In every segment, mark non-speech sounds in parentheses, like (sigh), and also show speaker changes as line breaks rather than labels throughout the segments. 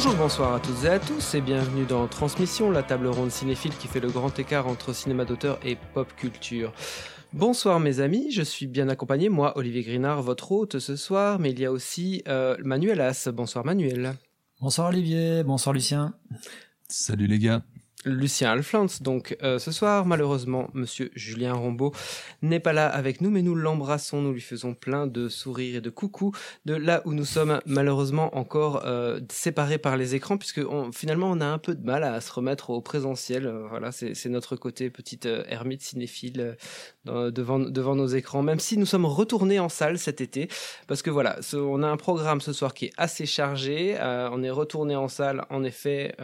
Bonjour, bonsoir à toutes et à tous et bienvenue dans Transmission, la table ronde cinéphile qui fait le grand écart entre cinéma d'auteur et pop culture. Bonsoir mes amis, je suis bien accompagné, moi Olivier Grinard, votre hôte ce soir, mais il y a aussi euh, Manuel As. Bonsoir Manuel.
Bonsoir Olivier, bonsoir Lucien.
Salut les gars.
Lucien Alflans. Donc euh, ce soir, malheureusement, Monsieur Julien Rombaud n'est pas là avec nous, mais nous l'embrassons, nous lui faisons plein de sourires et de coucou de là où nous sommes malheureusement encore euh, séparés par les écrans, puisque on- finalement on a un peu de mal à se remettre au présentiel. Euh, voilà, c'est notre côté petite euh, ermite cinéphile euh, devant devant nos écrans. Même si nous sommes retournés en salle cet été, parce que voilà, ce- on a un programme ce soir qui est assez chargé. On est retourné en salle, en effet.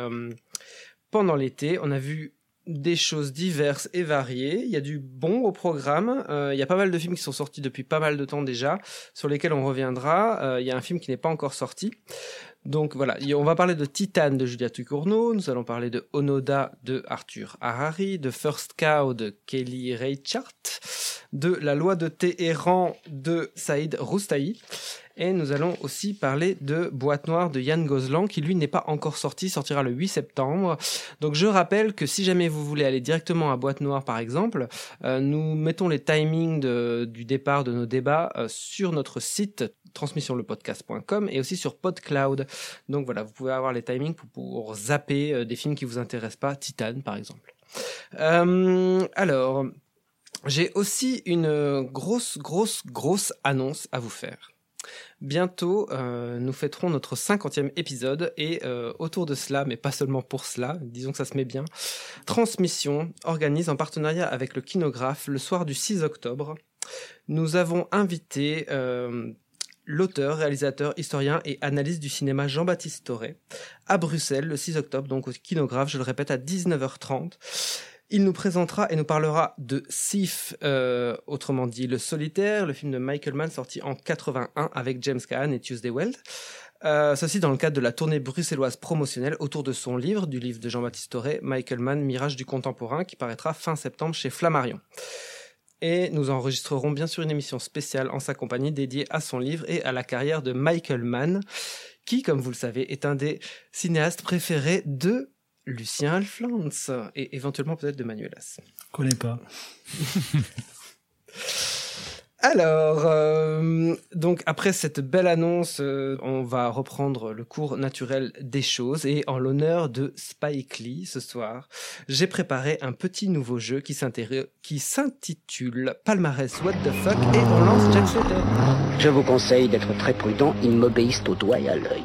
Pendant l'été. On a vu des choses diverses et variées. Il y a du bon au programme. Euh, il y a pas mal de films qui sont sortis depuis pas mal de temps déjà, sur lesquels on reviendra. Euh, il y a un film qui n'est pas encore sorti. Donc voilà, on va parler de Titane de Julia Tucourneau, nous allons parler de Onoda de Arthur Harari, de First Cow de Kelly Reichardt, de La loi de Téhéran de Saïd Roustaï, et nous allons aussi parler de Boîte Noire de Yann Gozlan, qui lui n'est pas encore sorti, sortira le 8 septembre. Donc je rappelle que si jamais vous voulez aller directement à Boîte Noire par exemple, euh, nous mettons les timings du départ de nos débats euh, sur notre site transmissionlepodcast.com et aussi sur PodCloud. Donc voilà, vous pouvez avoir les timings pour, zapper euh, des films qui vous intéressent pas, Titan par exemple. Alors, j'ai aussi une grosse, grosse, grosse annonce à vous faire. Bientôt, euh, nous fêterons notre 50e épisode et euh, autour de cela, mais pas seulement pour cela, disons que ça se met bien, Transmission organise en partenariat avec le Kinographe le soir du 6 octobre. Nous avons invité euh, l'auteur, réalisateur, historien et analyste du cinéma Jean-Baptiste Toré à Bruxelles le 6 octobre, donc au Kinographe, je le répète, à 19h30. Il nous présentera et nous parlera de Sif, euh, autrement dit Le Solitaire, le film de Michael Mann sorti en 81 avec James Caan et Tuesday Weld. Euh, ceci dans le cadre de la tournée bruxelloise promotionnelle autour de son livre, du livre de Jean-Baptiste Toré, Michael Mann, Mirage du contemporain, qui paraîtra fin septembre chez Flammarion. Et nous enregistrerons bien sûr une émission spéciale en sa compagnie dédiée à son livre et à la carrière de Michael Mann, qui, comme vous le savez, est un des cinéastes préférés de Lucien Alflans et éventuellement peut-être de Manuelas.
Connais pas. (laughs)
Alors, euh, donc après cette belle annonce, euh, on va reprendre le cours naturel des choses et en l'honneur de Spike Lee ce soir, j'ai préparé un petit nouveau jeu qui s'intitule Palmarès What the fuck et on lance Jack Slater.
Je vous conseille d'être très prudent, ils m'obéissent au doigt et à l'œil.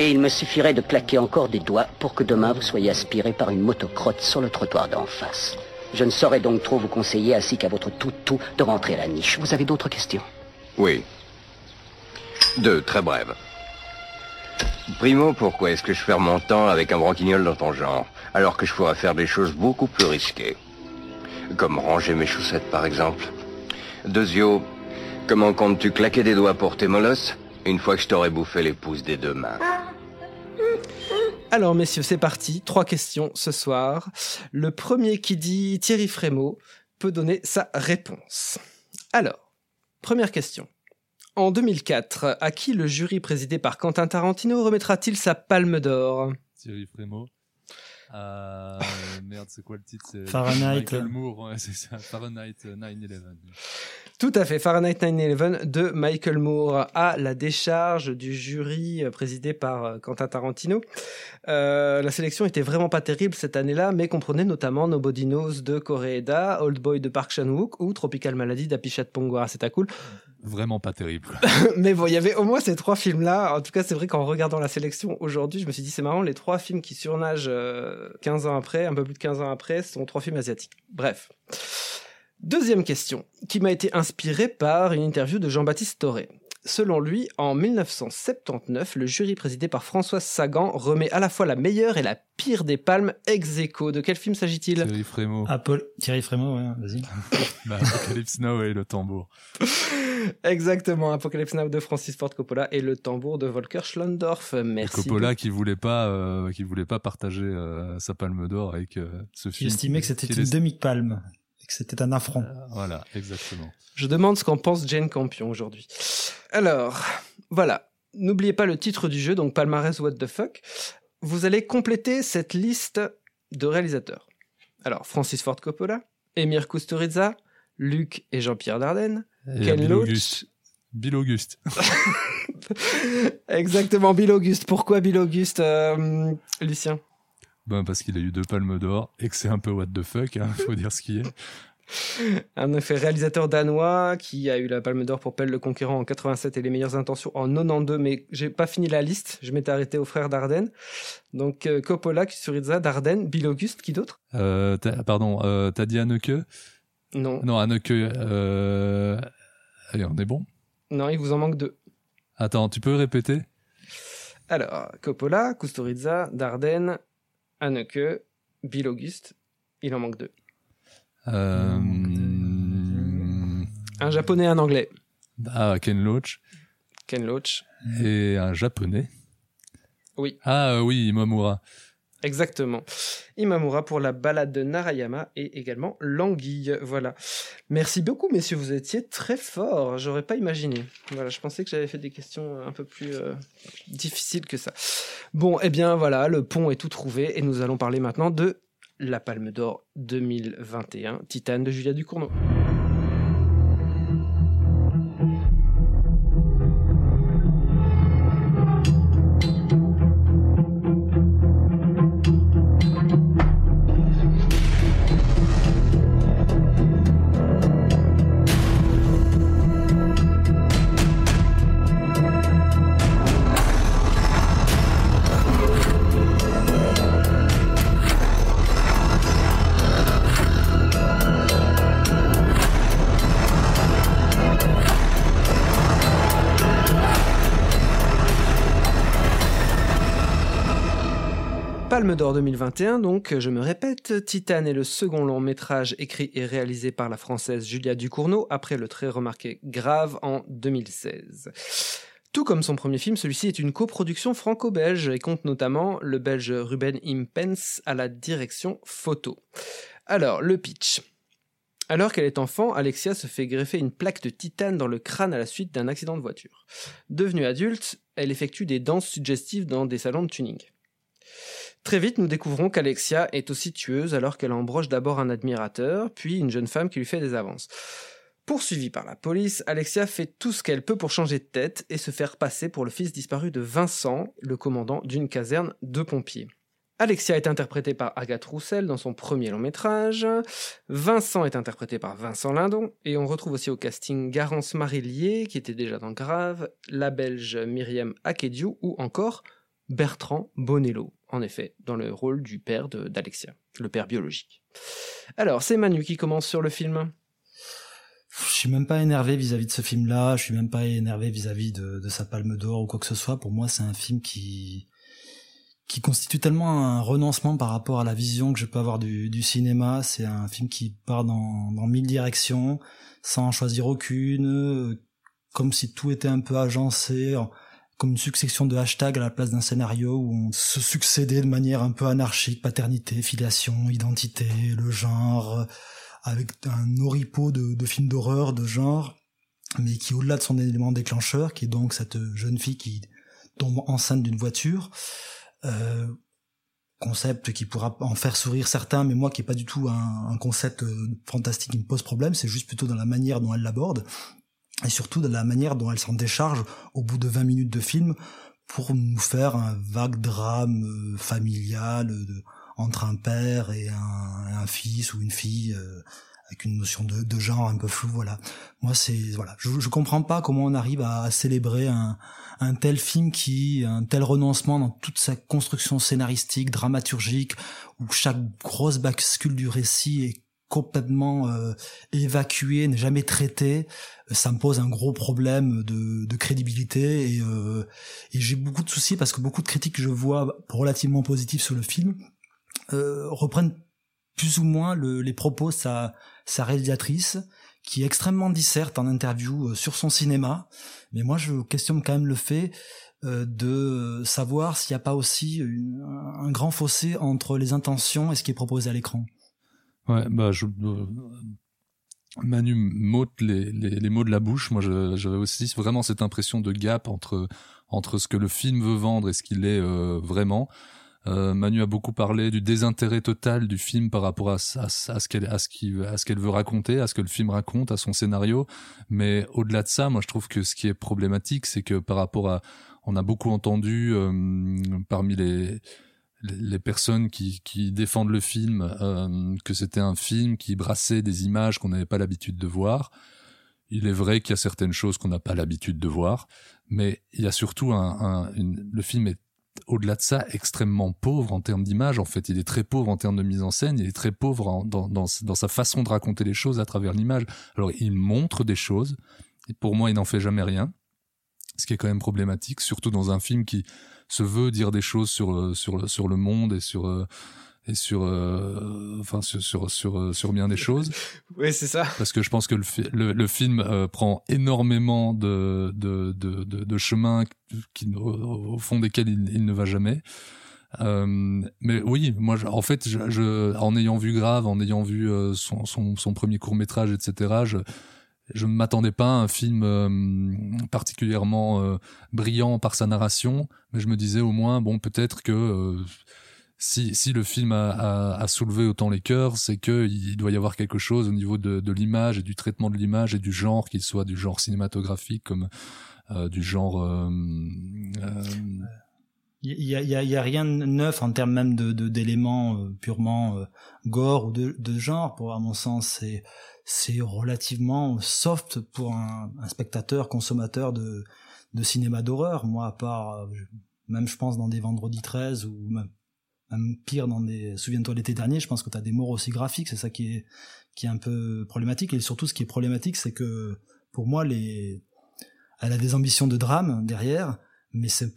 Et il me suffirait de claquer encore des doigts pour que demain vous soyez aspiré par une motocrotte sur le trottoir d'en face. Je ne saurais donc trop vous conseiller, ainsi qu'à votre tout-tout, de rentrer à la niche. Vous avez d'autres questions?
Oui. Deux, très brèves. Primo, pourquoi est-ce que je perds mon temps avec un branquignol dans ton genre, alors que je pourrais faire des choses beaucoup plus risquées Comme ranger mes chaussettes, par exemple? Deuxio, comment comptes-tu claquer des doigts pour tes molosses? Une fois que je t'aurai bouffé les pouces des deux mains (laughs)
Alors messieurs, c'est parti, trois questions ce soir. Le premier qui dit Thierry Frémaux peut donner sa réponse. Alors, première question. En 2004, à qui le jury présidé par Quentin Tarantino remettra-t-il sa palme d'or?
Thierry Frémaux. Euh, merde, c'est quoi le titre? C'est
Fahrenheit.
Michael Moore, ouais, c'est ça. Fahrenheit euh, 9-11.
Tout à fait, Fahrenheit 9/11 de Michael Moore à la décharge du jury euh, présidé par euh, Quentin Tarantino. Euh, la sélection était vraiment pas terrible cette année-là, mais comprenait notamment Nobody Knows de Koreeda, Old Boy de Park Chan-wook ou Tropical Malady d'Apichat Pongwara. C'était cool.
Vraiment pas terrible. (laughs)
mais bon, il y avait au moins ces trois films-là. En tout cas, c'est vrai qu'en regardant la sélection aujourd'hui, je me suis dit c'est marrant, les trois films qui surnagent euh, 15 ans après, un peu plus de 15 ans après, sont trois films asiatiques. Bref. Deuxième question, qui m'a été inspirée par une interview de Jean-Baptiste Toré. Selon lui, en 1979, le jury présidé par François Sagan remet à la fois la meilleure et la pire des palmes ex aequo. De quel film s'agit-il?
Thierry Frémaux.
Apple, Thierry Frémaux, ouais, vas-y. (laughs)
Bah, Apocalypse Now et le tambour. (laughs)
Exactement, Apocalypse Now de Francis Ford Coppola et le tambour de Volker Schlondorf.
Et
Merci.
Coppola qui voulait pas, euh, qui voulait pas partager euh, sa palme d'or avec euh, ce film.
J'estimais que c'était une
est-
demi-palme. Que c'était un affront.
Voilà, exactement.
Je demande ce qu'en pense Jane Campion aujourd'hui. Alors, voilà. N'oubliez pas le titre du jeu, donc palmarès What the fuck. Vous allez compléter cette liste de réalisateurs. Alors, Francis Ford Coppola, Emir Kusturica, Luc et Jean-Pierre Dardenne,
Et
Ken
Bill
Loach.
Auguste. Bill Auguste. (laughs)
Exactement, Bill Auguste. Pourquoi Bill Auguste, euh, Lucien?
Ben, parce qu'il a eu deux palmes d'or et que c'est un peu what the fuck, hein, faut dire ce qui est. (laughs)
Un effet réalisateur danois qui a eu la Palme d'Or pour Pelle le Conquérant en 87 et les meilleures intentions en 92, mais j'ai pas fini la liste, je m'étais arrêté aux frères Dardenne. Donc euh, Coppola, Kusturica, Dardenne, Bill Auguste, qui d'autre?
Euh, pardon, euh, t'as dit Anneke
Non,
Non, Anneke. Euh... Allez, on est bon.
non, il vous en manque deux.
Attends, tu peux répéter?
Alors, Coppola, Kusturica, Dardenne, Haneke, Bill Auguste, il en manque deux.
euh...
Un japonais, un anglais,
Ah, Ken Loach
Ken Loach.
et un japonais.
Oui.
Ah oui, Imamura.
Exactement. Imamura pour la balade de Narayama et également L'Anguille. Voilà. Merci beaucoup, messieurs. Vous étiez très forts. J'aurais pas imaginé. Voilà, je pensais que j'avais fait des questions un peu plus euh, difficiles que ça. Bon, eh bien voilà, le pont est tout trouvé et nous allons parler maintenant de la Palme d'Or 2021, Titane de Julia Ducournau. 2021, donc, je me répète, Titane est le second long métrage écrit et réalisé par la française Julia Ducournau après le très remarqué Grave en 2016. Tout comme son premier film, celui-ci est une coproduction franco-belge et compte notamment le belge Ruben Impens à la direction photo. Alors, le pitch. Alors qu'elle est enfant, Alexia se fait greffer une plaque de titane dans le crâne à la suite d'un accident de voiture. Devenue adulte, elle effectue des danses suggestives dans des salons de tuning. Très vite, nous découvrons qu'Alexia est aussi tueuse alors qu'elle embroche d'abord un admirateur, puis une jeune femme qui lui fait des avances. Poursuivie par la police, Alexia fait tout ce qu'elle peut pour changer de tête et se faire passer pour le fils disparu de Vincent, le commandant d'une caserne de pompiers. Alexia est interprétée par Agathe Roussel dans son premier long métrage. Vincent est interprété par Vincent Lindon. Et on retrouve aussi au casting Garance Marillier, qui était déjà dans Grave, la belge Myriam Akediou ou encore Bertrand Bonello, en effet, dans le rôle du père de- d'Alexia, le père biologique. Alors, c'est Manu qui commence sur le film.
Je suis même pas énervé vis-à-vis de ce film-là. Je suis même pas énervé vis-à-vis de, de sa Palme d'Or ou quoi que ce soit. Pour moi, c'est un film qui qui constitue tellement un renoncement par rapport à la vision que je peux avoir du, du cinéma. C'est un film qui part dans, dans mille directions, sans en choisir aucune, euh, comme si tout était un peu agencé, en- comme une succession de hashtags à la place d'un scénario où on se succédait de manière un peu anarchique, paternité, filiation, identité, le genre, avec un oripeau de, films d'horreur de genre, mais qui au-delà de son élément déclencheur, qui est donc cette jeune fille qui tombe enceinte d'une voiture, euh, concept qui pourra en faire sourire certains, mais moi qui est pas du tout un, un concept euh, fantastique qui me pose problème, c'est juste plutôt dans la manière dont elle l'aborde, et surtout dans la manière dont elle s'en décharge au bout de 20 minutes de film pour nous faire un vague drame euh, familial euh, de- entre un père et un, fils ou une fille euh, avec une notion de, de genre un peu floue voilà. Moi c'est voilà. Je, je comprends pas comment on arrive à, à célébrer un, un tel film qui un tel renoncement dans toute sa construction scénaristique dramaturgique où chaque grosse bascule du récit est complètement euh, évacué, n'est jamais traité, ça me pose un gros problème de, de crédibilité et, euh, et j'ai beaucoup de soucis parce que beaucoup de critiques que je vois relativement positives sur le film euh, reprennent plus ou moins le, les propos de sa, sa réalisatrice qui est extrêmement disserte en interview euh, sur son cinéma. Mais moi, je questionne quand même le fait euh, de savoir s'il n'y a pas aussi une, un grand fossé entre les intentions et ce qui est proposé à l'écran.
Ouais, bah euh, Manu m'ôte les, mots de la bouche. Moi, j'avais aussi vraiment cette impression de gap entre entre ce que le film veut vendre et ce qu'il est euh, vraiment. Euh, Manu a beaucoup parlé du désintérêt total du film par rapport à, à, ce qu'elle à ce veut raconter, à ce que le film raconte, à son scénario. Mais au-delà de ça, moi, je trouve que ce qui est problématique, c'est que par rapport à, on a beaucoup entendu parmi les les personnes qui, défendent le film, euh, que c'était un film qui brassait des images qu'on n'avait pas l'habitude de voir. Il est vrai qu'il y a certaines choses qu'on n'a pas l'habitude de voir, mais il y a surtout un, le film est au-delà de ça extrêmement pauvre en termes d'image. En fait, il est très pauvre en termes de mise en scène. Il est très pauvre dans sa façon de raconter les choses à travers l'image. Alors, il montre des choses. Et pour moi, il n'en fait jamais rien, ce qui est quand même problématique, surtout dans un film qui se veut dire des choses sur euh, sur sur le monde et sur euh, et sur euh, enfin sur sur sur sur bien des choses. (laughs)
oui, c'est ça.
Parce que je pense que le le, le film euh, prend énormément de de de de, de chemins qui au, au fond desquels il, il, ne va jamais. Euh, mais oui, moi, je, en fait, je, je, en ayant vu Grave, en ayant vu euh, son, son, son premier court métrage, etc., je, je ne m'attendais pas à un film euh, particulièrement euh, brillant par sa narration, mais je me disais au moins, bon, peut-être que euh, si, si le film a, soulevé autant les cœurs, c'est que il doit y avoir quelque chose au niveau de, l'image et du traitement de l'image et du genre, qu'il soit du genre cinématographique comme du genre.
il y a, rien de neuf en termes même d'éléments purement gore ou de, de genre. Pour à mon sens, c'est c'est relativement soft pour un, un, spectateur consommateur de, de cinéma d'horreur. Moi, à part, même je pense dans des Vendredi 13 ou même, même pire dans des Souviens-toi l'été dernier, je pense que tu as des morts aussi graphiques, c'est ça qui est, qui est un peu problématique. Et surtout, ce qui est problématique, c'est que pour moi, les... elle a des ambitions de drame derrière, mais ces,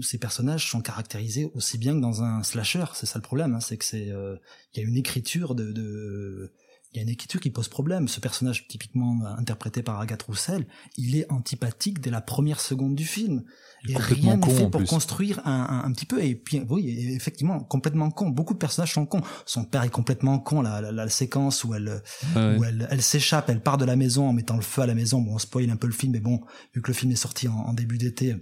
ces personnages sont caractérisés aussi bien que dans un slasher. C'est ça le problème, hein, c'est que c'est, il euh, y a une écriture de, de il y a une écriture qui pose problème. Ce personnage typiquement interprété par Agathe Roussel, il est antipathique dès la première seconde du film. Et rien n'est fait pour construire un, un, un, petit peu. Et puis, oui, effectivement, complètement con. Beaucoup de personnages sont cons. Son père est complètement con. La, la, la séquence où elle, où elle, elle s'échappe, elle part de la maison en mettant le feu à la maison. Bon, on spoil un peu le film, mais bon, vu que le film est sorti en, en début d'été,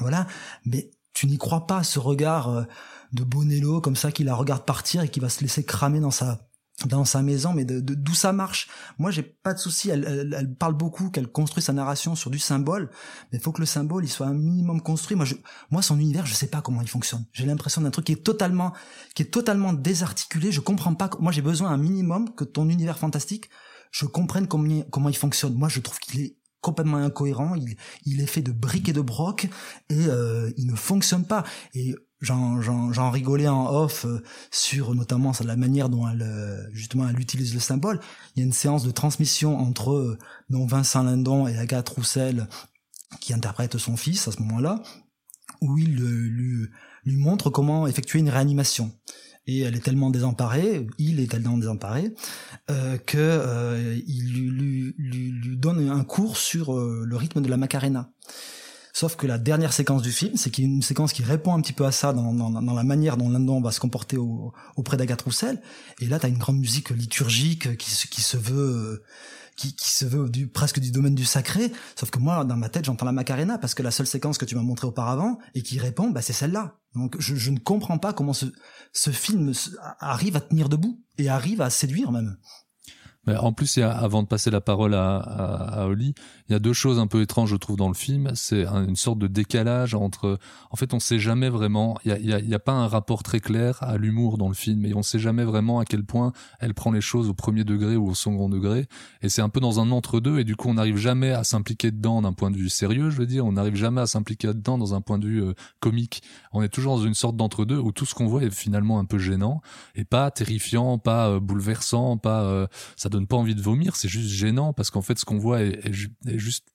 voilà. Mais tu n'y crois pas, ce regard euh, de Bonello comme ça qui la regarde partir et qui va se laisser cramer dans sa dans sa maison, mais de, d'où ça marche. Moi, j'ai pas de souci. Elle, elle, elle, parle beaucoup, qu'elle construit sa narration sur du symbole, mais il faut que le symbole il soit un minimum construit. Moi, je, moi, son univers, je sais pas comment il fonctionne. J'ai l'impression d'un truc qui est totalement, qui est totalement désarticulé. Je comprends pas. Moi, j'ai besoin un minimum que ton univers fantastique, je comprenne comment, comment il fonctionne. Moi, je trouve qu'il est complètement incohérent. Il, il est fait de briques et de brocs et euh, il ne fonctionne pas. Et j'en rigolais en off euh, sur notamment la manière dont elle euh, justement elle utilise le symbole. Il y a une séance de transmission entre euh, donc Vincent Lindon et Agathe Roussel qui interprète son fils à ce moment-là, où il lui, montre comment effectuer une réanimation. Et elle est tellement désemparée, il est tellement désemparé, euh, que il lui, donne un cours sur le rythme de la Macarena. Sauf que la dernière séquence du film, c'est qu'il y a une séquence qui répond un petit peu à ça dans, la manière dont Lindon va se comporter au, auprès d'Agathe Roussel. Et là, tu as une grande musique liturgique qui, se veut... Qui, se veut du, presque du domaine du sacré, sauf que moi, dans ma tête, j'entends la Macarena, parce que la seule séquence que tu m'as montrée auparavant, et qui répond, bah, c'est celle-là. Donc, je, ne comprends pas comment ce film arrive à tenir debout, et arrive à séduire même.
En plus, avant de passer la parole à, à, à Oli, il y a deux choses un peu étranges, je trouve, dans le film. C'est une sorte de décalage entre. En fait, on sait jamais vraiment. Il y a, a, a pas un rapport très clair à l'humour dans le film, et on sait jamais vraiment à quel point elle prend les choses au premier degré ou au second degré. Et c'est un peu dans un entre-deux, et du coup, on n'arrive jamais à s'impliquer dedans d'un point de vue sérieux. Je veux dire, on n'arrive jamais à s'impliquer dedans dans un point de vue euh, comique. On est toujours dans une sorte d'entre-deux où tout ce qu'on voit est finalement un peu gênant et pas terrifiant, pas euh, bouleversant, pas. Euh, ça pas envie de vomir, c'est juste gênant parce qu'en fait, ce qu'on voit est, juste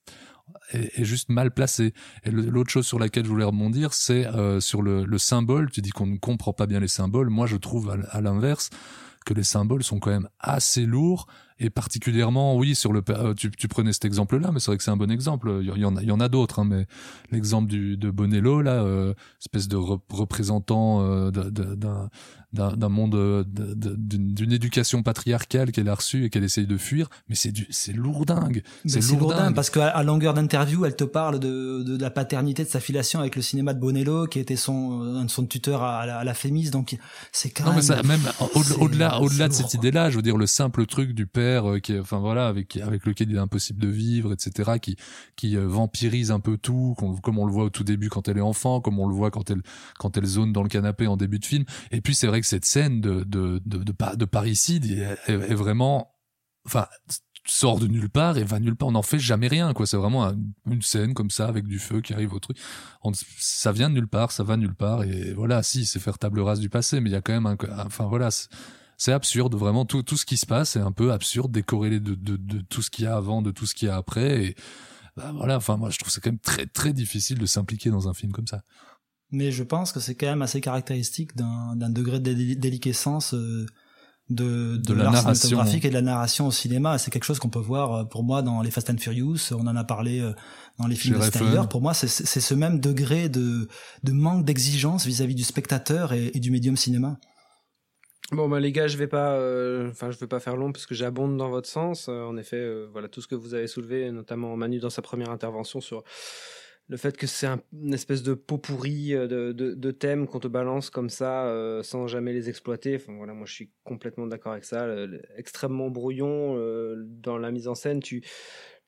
est, juste mal placé. Et l'autre chose sur laquelle je voulais rebondir, c'est euh, sur le, symbole. Tu dis qu'on ne comprend pas bien les symboles. Moi, je trouve à l'inverse que les symboles sont quand même assez lourds et particulièrement oui sur le euh, tu, tu prenais cet exemple là mais c'est vrai que c'est un bon exemple. Il y en a il y en a d'autres hein, mais l'exemple du de Bonello là euh, espèce de représentant euh, d'un d'un monde d'une éducation patriarcale qu'elle a reçue et qu'elle essaye de fuir mais c'est du c'est lourdingue.
C'est lourdingue parce qu'à longueur d'interview elle te parle de, de, la paternité de sa filiation avec le cinéma de Bonello qui était son son tuteur à, la, à la Fémis. Donc c'est quand non,
même mais ça, même au-delà au-delà de cette idée là je veux dire le simple truc du père euh, qui enfin voilà avec avec lequel il est impossible de vivre etc qui qui euh, vampirise un peu tout comme on le voit au tout début quand elle est enfant comme on le voit quand elle quand elle zone dans le canapé en début de film. Et puis c'est vrai que cette scène de de de, de, de parricide est, vraiment enfin sort de nulle part et va nulle part. On n'en fait jamais rien quoi. C'est vraiment une scène comme ça avec du feu qui arrive au truc. Ça vient de nulle part ça va nulle part et voilà si c'est faire table rase du passé mais il y a quand même un enfin voilà c'est absurde vraiment tout tout ce qui se passe est un peu absurde décorrélé de, de, de tout ce qu'il y a avant de tout ce qu'il y a après et bah, voilà enfin moi je trouve c'est quand même très très difficile de s'impliquer dans un film comme ça
mais je pense que c'est quand même assez caractéristique d'un degré de déliquescence euh, de, de, l'art cinématographique et de la narration au cinéma. C'est quelque chose qu'on peut voir euh, pour moi dans les Fast and Furious. On en a parlé euh, dans les films de Snyder. Pour moi, c'est ce même degré de, de manque d'exigence vis-à-vis du spectateur et, du médium cinéma.
Bon bah les gars, je vais pas, enfin je vais pas faire long parce que j'abonde dans votre sens. en effet, voilà tout ce que vous avez soulevé, notamment Manu dans sa première intervention sur le fait que c'est un, une espèce de pot pourri euh, de, de, de thèmes qu'on te balance comme ça euh, sans jamais les exploiter. Enfin voilà, moi je suis complètement d'accord avec ça. extrêmement brouillon euh, dans la mise en scène. Tu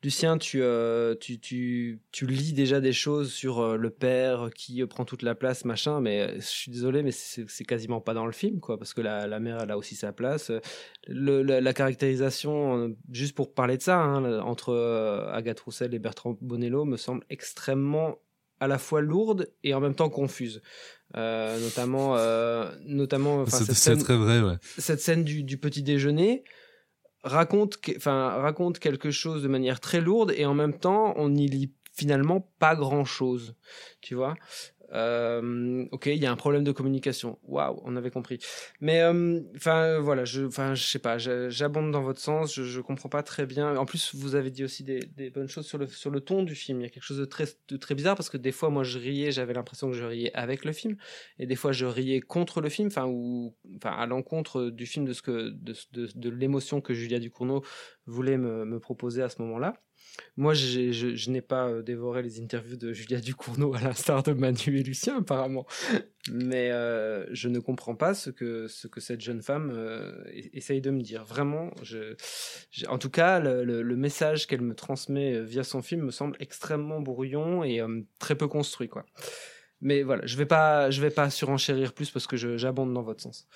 Lucien, tu, euh, tu, tu, tu, lis déjà des choses sur euh, le père qui prend toute la place, machin, mais euh, je suis désolé, mais c'est quasiment pas dans le film, quoi, parce que la, la mère, elle a aussi sa place. Le, la, caractérisation, juste pour parler de ça, hein, entre Agathe Roussel et Bertrand Bonello, me semble extrêmement à la fois lourde et en même temps confuse. notamment, notamment,
c'est très vrai, ouais.
Cette scène du, du petit déjeuner, raconte, enfin, raconte quelque chose de manière très lourde et en même temps, on n'y lit finalement pas grand chose, tu vois. Euh, ok, il y a un problème de communication. Waouh, on avait compris. Mais euh, enfin voilà, je, enfin je sais pas, j'abonde dans votre sens. Je, je comprends pas très bien. En plus, vous avez dit aussi des, bonnes choses sur le sur le ton du film. Il y a quelque chose de très de très bizarre parce que des fois, moi, je riais, j'avais l'impression que je riais avec le film, et des fois, je riais contre le film, enfin ou enfin à l'encontre du film de ce que de, de l'émotion que Julia Ducournau voulait me, me proposer à ce moment-là. Moi, je, n'ai pas euh, dévoré les interviews de Julia Ducournau à l'instar de Manu et Lucien, apparemment. Mais euh, je ne comprends pas ce que, ce que cette jeune femme euh, essaye de me dire. Vraiment, en tout cas, le, message qu'elle me transmet via son film me semble extrêmement brouillon et très peu construit, quoi. Mais voilà, je vais pas, je vais pas surenchérir plus parce que j'abonde dans votre sens.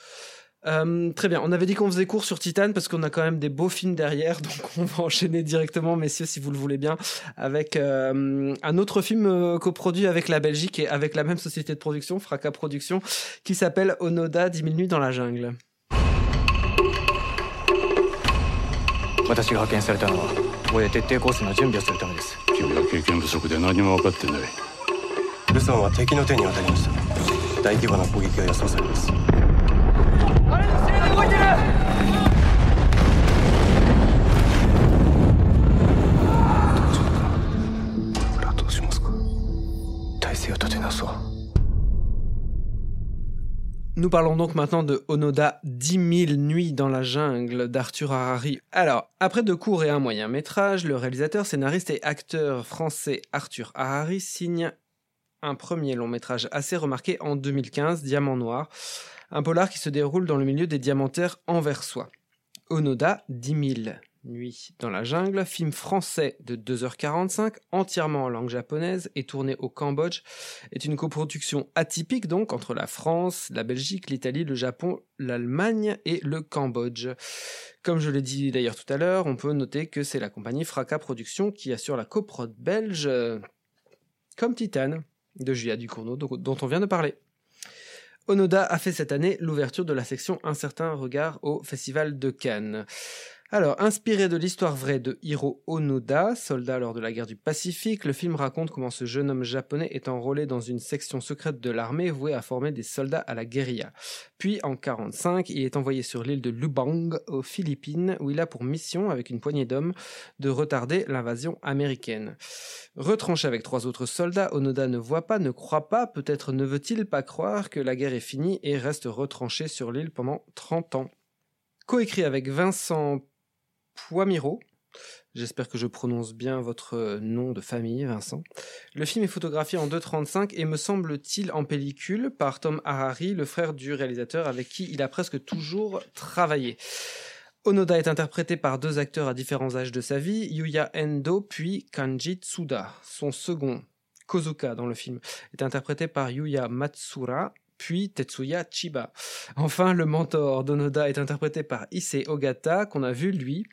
Euh, très bien. On avait dit qu'on faisait court sur Titan parce qu'on a quand même des beaux films derrière, (laughs) donc on va enchaîner directement, messieurs, si vous le voulez bien, avec euh, un autre film euh, coproduit avec la Belgique et avec la même société de production, Fracas Production, qui s'appelle Onoda 10 000 nuits dans la jungle. 私が派遣されたのはここで徹底コースの準備をするためです君は経験不足で何も分かってないルソンは敵の手に渡りました大規模な攻撃が予想されます動いてる Nous parlons donc maintenant de Onoda 10 000 nuits dans la jungle d'Arthur Harari. Alors, après deux courts et un moyen métrage, le réalisateur, scénariste et acteur français Arthur Harari signe un premier long métrage assez remarqué en 2015, Diamant Noir, un polar qui se déroule dans le milieu des diamantaires envers soi. Onoda, 10 000 nuits dans la jungle, film français de 2h45, entièrement en langue japonaise et tourné au Cambodge, est une coproduction atypique donc entre la France, la Belgique, l'Italie, le Japon, l'Allemagne et le Cambodge. Comme je l'ai dit d'ailleurs tout à l'heure, on peut noter que c'est la compagnie Fracas Productions qui assure la coprode belge, euh, comme Titan, de Julia Ducournau, dont on vient de parler. Onoda a fait cette année l'ouverture de la section Un certain regard au Festival de Cannes. Alors, inspiré de l'histoire vraie de Hiro Onoda, soldat lors de la guerre du Pacifique, le film raconte comment ce jeune homme japonais est enrôlé dans une section secrète de l'armée vouée à former des soldats à la guérilla. Puis, en 45, il est envoyé sur l'île de Lubang, aux Philippines, où il a pour mission, avec une poignée d'hommes, de retarder l'invasion américaine. Retranché avec trois autres soldats, Onoda ne voit pas, ne croit pas, peut-être ne veut-il pas croire que la guerre est finie et reste retranché sur l'île pendant 30 ans. Coécrit avec Vincent Poimiro. J'espère que je prononce bien votre nom de famille, Vincent. Le film est photographié en 2.35 et me semble-t-il en pellicule par Tom Harari, le frère du réalisateur avec qui il a presque toujours travaillé. Onoda est interprété par deux acteurs à différents âges de sa vie, Yuya Endo puis Kanji Tsuda. Son second, Kozuka dans le film, est interprété par Yuya Matsura, puis Tetsuya Chiba. Enfin, le mentor d'Onoda est interprété par Issei Ogata, qu'on a vu lui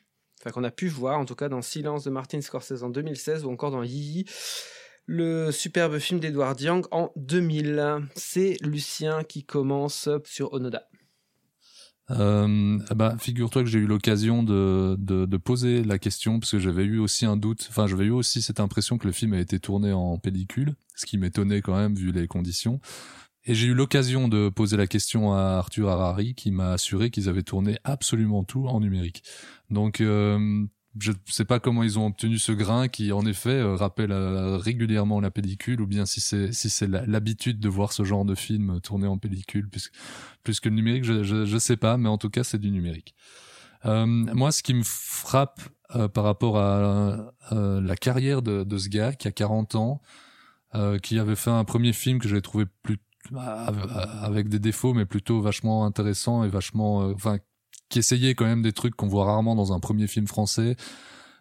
qu'on a pu voir en tout cas dans Silence de Martin Scorsese en 2016 ou encore dans Yi le superbe film d'Edward Young en 2000. C'est Lucien qui commence sur Onoda.
Euh, bah, figure-toi que j'ai eu l'occasion de, de, de, poser la question parce que j'avais eu aussi un doute, enfin j'avais eu aussi cette impression que le film a été tourné en pellicule, ce qui m'étonnait quand même vu les conditions. Et j'ai eu l'occasion de poser la question à Arthur Harari qui m'a assuré qu'ils avaient tourné absolument tout en numérique. Donc euh, je ne sais pas comment ils ont obtenu ce grain qui en effet euh, rappelle euh, régulièrement la pellicule ou bien si c'est si c'est l'habitude de voir ce genre de film tourné en pellicule plus plus que le numérique je, je, je sais pas mais en tout cas c'est du numérique. moi ce qui me frappe par rapport à la carrière de, de, ce gars qui a 40 ans qui avait fait un premier film que j'avais trouvé plus avec des défauts, mais plutôt vachement intéressant et vachement, euh, enfin, qui essayait quand même des trucs qu'on voit rarement dans un premier film français,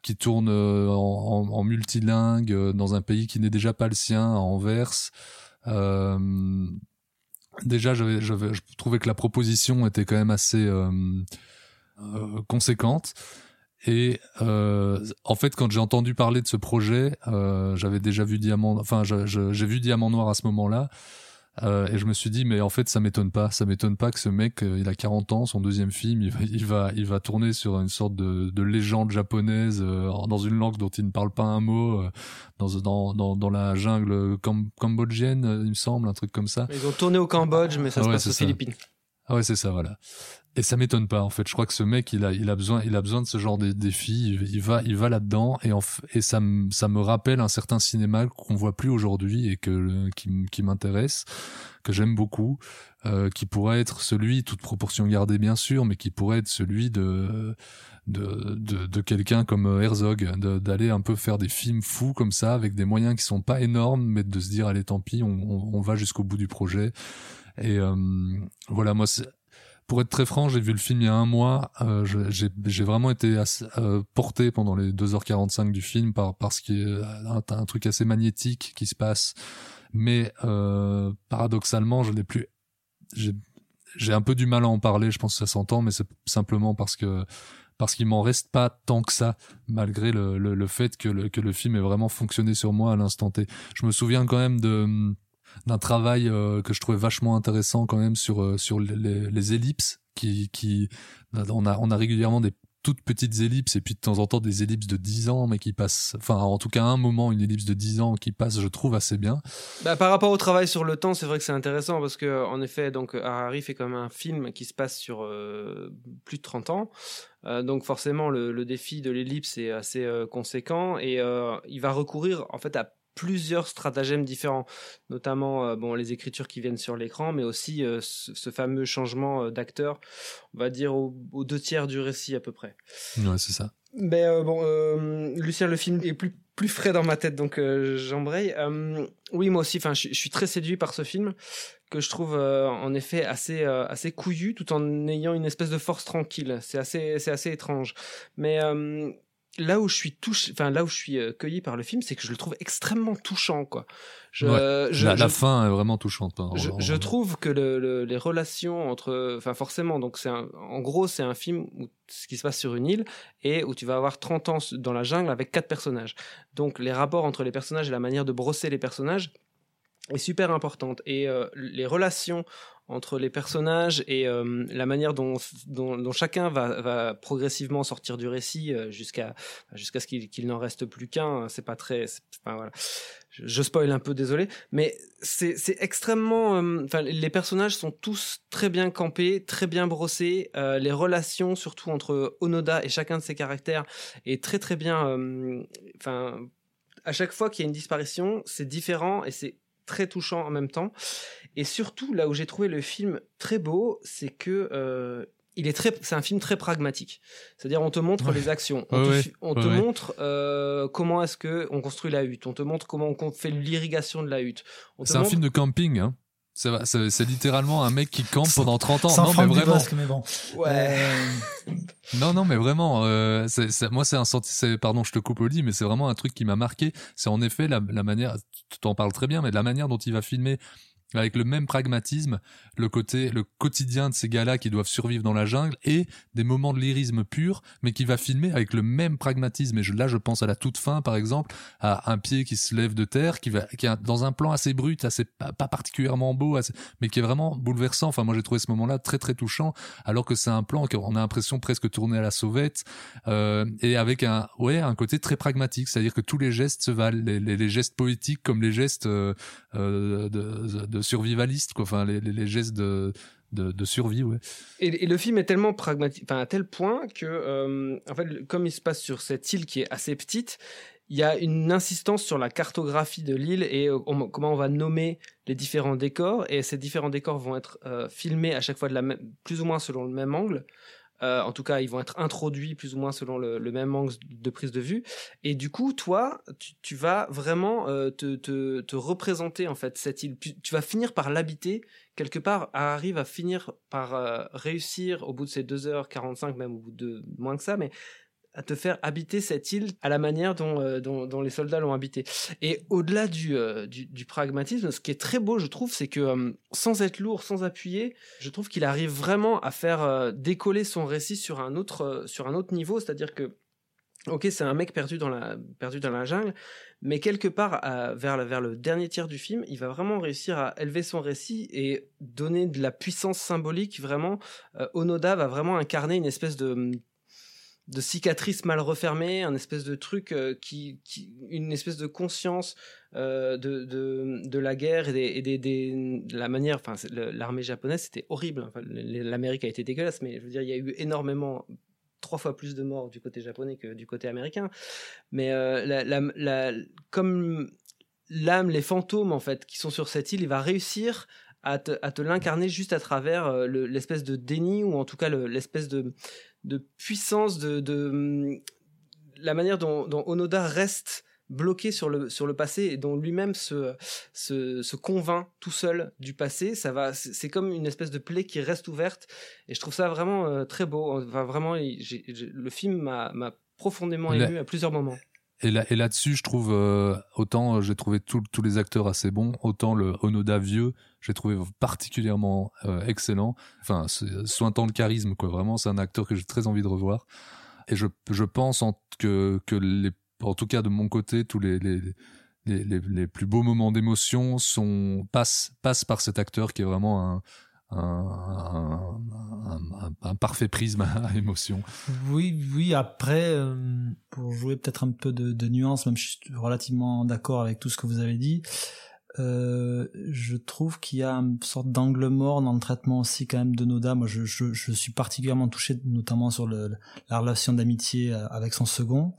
qui tourne euh, en, multilingue euh, dans un pays qui n'est déjà pas le sien, à Anvers. Euh, déjà, je trouvais que la proposition était quand même assez euh, conséquente. Et euh, en fait, quand j'ai entendu parler de ce projet, j'avais déjà vu Diamant, enfin, j'ai vu Diamant Noir à ce moment-là. Euh, et je me suis dit, mais en fait, ça m'étonne pas. Ça m'étonne pas que ce mec, euh, il a 40 ans, son deuxième film, il va, il va, il va tourner sur une sorte de, de légende japonaise euh, dans une langue dont il ne parle pas un mot, euh, dans, dans, dans, dans, la jungle cambodgienne, il me semble, un truc comme ça.
Ils ont tourné au Cambodge, mais ça se passe aux Philippines.
Ah ouais, c'est ça, voilà. Et ça m'étonne pas en fait. Je crois que ce mec, il a, il a besoin, il a besoin de ce genre de défis. Il va, il va là-dedans et en, et ça me, ça me rappelle un certain cinéma qu'on voit plus aujourd'hui et que qui, qui m'intéresse, que j'aime beaucoup, euh, qui pourrait être celui, toute proportion gardée bien sûr, mais qui pourrait être celui de de, de, de quelqu'un comme Herzog, d'aller un peu faire des films fous comme ça avec des moyens qui sont pas énormes, mais de se dire allez tant pis, on, on, on va jusqu'au bout du projet. Et euh, voilà, moi pour être très franc, j'ai vu le film il y a un mois. Euh, j'ai vraiment été assez, euh, porté pendant les 2h45 du film par parce qu'il y a un, un, truc assez magnétique qui se passe. Mais euh, paradoxalement, je n'ai plus. J'ai un peu du mal à en parler. Je pense que ça s'entend, mais c'est simplement parce que parce qu'il m'en reste pas tant que ça, malgré le, le, fait que le, que le film ait vraiment fonctionné sur moi à l'instant T. Je me souviens quand même de d'un travail euh, que je trouvais vachement intéressant quand même sur euh, sur les, les, ellipses qui qui on a on a régulièrement des toutes petites ellipses et puis de temps en temps des ellipses de 10 ans mais qui passent enfin en tout cas un moment une ellipse de 10 ans qui passe je trouve assez bien.
Bah, par rapport au travail sur le temps, c'est vrai que c'est intéressant parce que en effet donc Harari fait comme un film qui se passe sur euh, plus de 30 ans. Euh, donc forcément le, le défi de l'ellipse est assez euh, conséquent et il va recourir en fait à plusieurs stratagèmes différents, notamment euh, bon les écritures qui viennent sur l'écran, mais aussi euh, ce, ce, fameux changement euh, d'acteur, on va dire aux, deux tiers du récit à peu près.
Ouais, c'est ça.
Ben euh, bon, euh, Lucien, le film est plus plus frais dans ma tête, donc euh, j'embraye. Euh, oui, moi aussi. Enfin, je, je suis très séduit par ce film que je trouve euh, en effet assez euh, assez couillu, tout en ayant une espèce de force tranquille. C'est assez c'est assez étrange. Mais euh, là où je suis touché, enfin là où je suis euh, cueilli par le film, c'est que je le trouve extrêmement touchant, quoi. Je,
Ouais.
je,
la, fin est vraiment touchante. hein.
je, trouve que le, le- les relations entre, enfin forcément, donc c'est en gros c'est un film où ce qui se passe sur une île et où tu vas avoir 30 ans dans la jungle avec quatre personnages. Donc les rapports entre les personnages et la manière de brosser les personnages est super importante et euh, les relations entre les personnages et euh, la manière dont, chacun va, progressivement sortir du récit euh, jusqu'à jusqu'à ce qu'il n'en reste plus qu'un. C'est pas très je, je spoil un peu désolé. Mais c'est extrêmement euh, les personnages sont tous très bien campés très bien brossés les relations surtout entre Onoda et chacun de ses caractères est très très bien enfin à chaque fois qu'il y a une disparition c'est différent et c'est très touchant en même temps et surtout là où j'ai trouvé le film très beau c'est que euh, il est très, c'est un film très pragmatique. C'est-à-dire, on te montre
Ouais.
les actions, on
Ouais,
te,
ouais.
fi- on
Ouais,
te
ouais.
montre euh, comment est-ce que on construit la hutte, on te montre comment on fait l'irrigation de la hutte.
C'est un film de camping. Hein. C'est va- C'est c'est littéralement un mec qui campe pendant 30 ans.
Sans
non, mais vraiment.
Dubosc, mais bon.
Ouais.
Euh,
Non, non, mais vraiment, euh, moi, c'est un senti, c'est, pardon, je te coupe au lit, mais c'est vraiment un truc qui m'a marqué. C'est en effet la, la manière, tu t'en parles très bien, mais de la manière dont il va filmer avec le même pragmatisme, le côté, le quotidien de ces gars-là qui doivent survivre dans la jungle et des moments de lyrisme pur, mais qui va filmer avec le même pragmatisme. Et là, je pense à la toute fin, par exemple, à un pied qui se lève de terre, qui va, qui est dans un plan assez brut, assez pas, particulièrement beau, mais qui est vraiment bouleversant. Enfin, moi, j'ai trouvé ce moment-là très, très touchant, alors que c'est un plan qu'on a l'impression presque tourné à la sauvette, euh, et avec un, ouais, un côté très pragmatique, c'est-à-dire que tous les gestes se valent, les, gestes poétiques comme les gestes euh, euh, de survivalistes, quoi. Enfin, les, gestes de, de, survie.
Et, le film est tellement pragmatique, enfin à tel point que, euh, en fait, comme il se passe sur cette île qui est assez petite, il y a une insistance sur la cartographie de l'île et euh, comment on va nommer les différents décors. Et ces différents décors vont être euh, filmés à chaque fois de la même, plus ou moins selon le même angle. Euh, en tout cas, ils vont être introduits plus ou moins selon le, même angle de prise de vue. Et du coup, toi, tu, vas vraiment euh, te, te, te représenter en fait cette île. Tu, vas finir par l'habiter quelque part. Arrive à finir par euh, réussir au bout de ces 2h45, même au bout de moins que ça, mais à te faire habiter cette île à la manière dont, euh, les soldats l'ont habité. Et au-delà du, euh, du, pragmatisme, ce qui est très beau, je trouve, c'est que euh, sans être lourd, sans appuyer, je trouve qu'il arrive vraiment à faire décoller son récit sur un autre, sur un autre niveau, c'est-à-dire que Ok, c'est un mec perdu dans la jungle, mais quelque part vers le, dernier tiers du film, il va vraiment réussir à élever son récit et donner de la puissance symbolique. Vraiment, Onoda va vraiment incarner une espèce de de cicatrice mal refermée, un espèce de truc euh, qui, une espèce de conscience euh, de, de la guerre et des, des, de la manière. Enfin, l'armée japonaise c'était horrible. L'Amérique a été dégueulasse, mais je veux dire, il y a eu énormément trois fois plus de morts du côté japonais que du côté américain. Mais euh, la, la, comme l'âme, les fantômes en fait qui sont sur cette île, il va réussir à te, te l'incarner juste à travers le- l'espèce de déni ou en tout cas le- l'espèce de, de puissance de, de la manière dont, dont Onoda reste bloqué sur le, sur le passé et dont lui-même se, se, se convainc tout seul du passé. Ça va, c'est comme une espèce de plaie qui reste ouverte et je trouve ça vraiment euh, très beau. Enfin, vraiment, le film m'a profondément ému à plusieurs moments.
Et là, et là-dessus, je trouve euh, autant euh, j'ai trouvé tout- tous les acteurs assez bons, autant le Onoda vieux, j'ai trouvé particulièrement euh, excellent. Enfin, sointant le charisme, quoi. Vraiment, c'est un acteur que j'ai très envie de revoir. Et je, je pense en, que, que les, en tout cas de mon côté, tous les, les, les, les, plus beaux moments d'émotion sont passent passent par cet acteur qui est vraiment un- un- un parfait prisme à émotion.
Oui, oui. Après, euh, pour jouer peut-être un peu de, de nuance, même je suis relativement d'accord avec tout ce que vous avez dit. Euh, je trouve qu'il y a une sorte d'angle mort dans le traitement aussi quand même de Noda. Moi, je, je, je suis particulièrement touché, notamment sur le, la relation d'amitié euh, avec son second.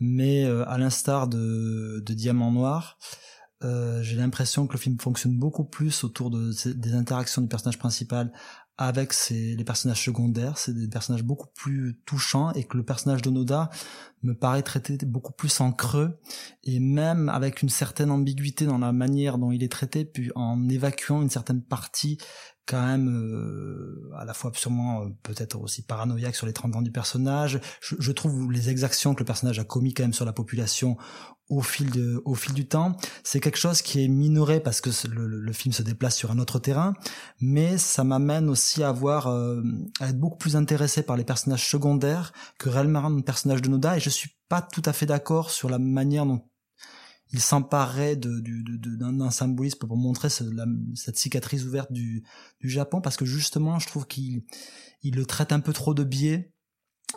Mais euh, à l'instar de, de Diamant Noir, euh, j'ai l'impression que le film fonctionne beaucoup plus autour de, des interactions du personnage principal avec les personnages secondaires, c'est des personnages beaucoup plus touchants et que le personnage d'Onoda me paraît traité beaucoup plus en creux et même avec une certaine ambiguïté dans la manière dont il est traité, puis en évacuant une certaine partie quand même euh, à la fois sûrement euh, peut-être aussi paranoïaque sur les 30 ans du personnage. Je, je, trouve les exactions que le personnage a commis quand même sur la population au fil de, au fil du temps, c'est quelque chose qui est minoré parce que le, le, film se déplace sur un autre terrain, mais ça m'amène aussi à avoir euh, à être beaucoup plus intéressé par les personnages secondaires que réellement le personnage de Noda et je suis pas tout à fait d'accord sur la manière dont il s'emparait de, d'un symbolisme pour montrer cette cicatrice ouverte du, du Japon parce que justement je trouve qu'il il le traite un peu trop de biais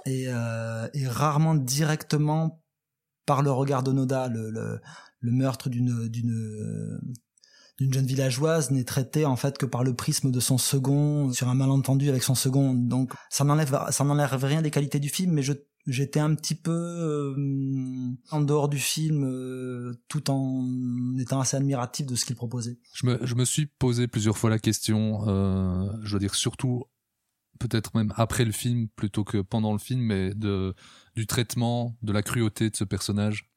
et, euh, et rarement directement par le regard d'Onoda le, le, le meurtre d'une d'une d'une jeune villageoise n'est traité en fait que par le prisme de son second sur un malentendu avec son second. Donc ça n'enlève ça n'enlève rien des qualités du film mais je j'étais un petit peu euh, en dehors du film euh, tout en étant assez admiratif de ce qu'il proposait.
Je me, suis posé plusieurs fois la question, euh, je veux dire surtout peut-être même après le film plutôt que pendant le film, mais de, du traitement, de la cruauté de ce personnage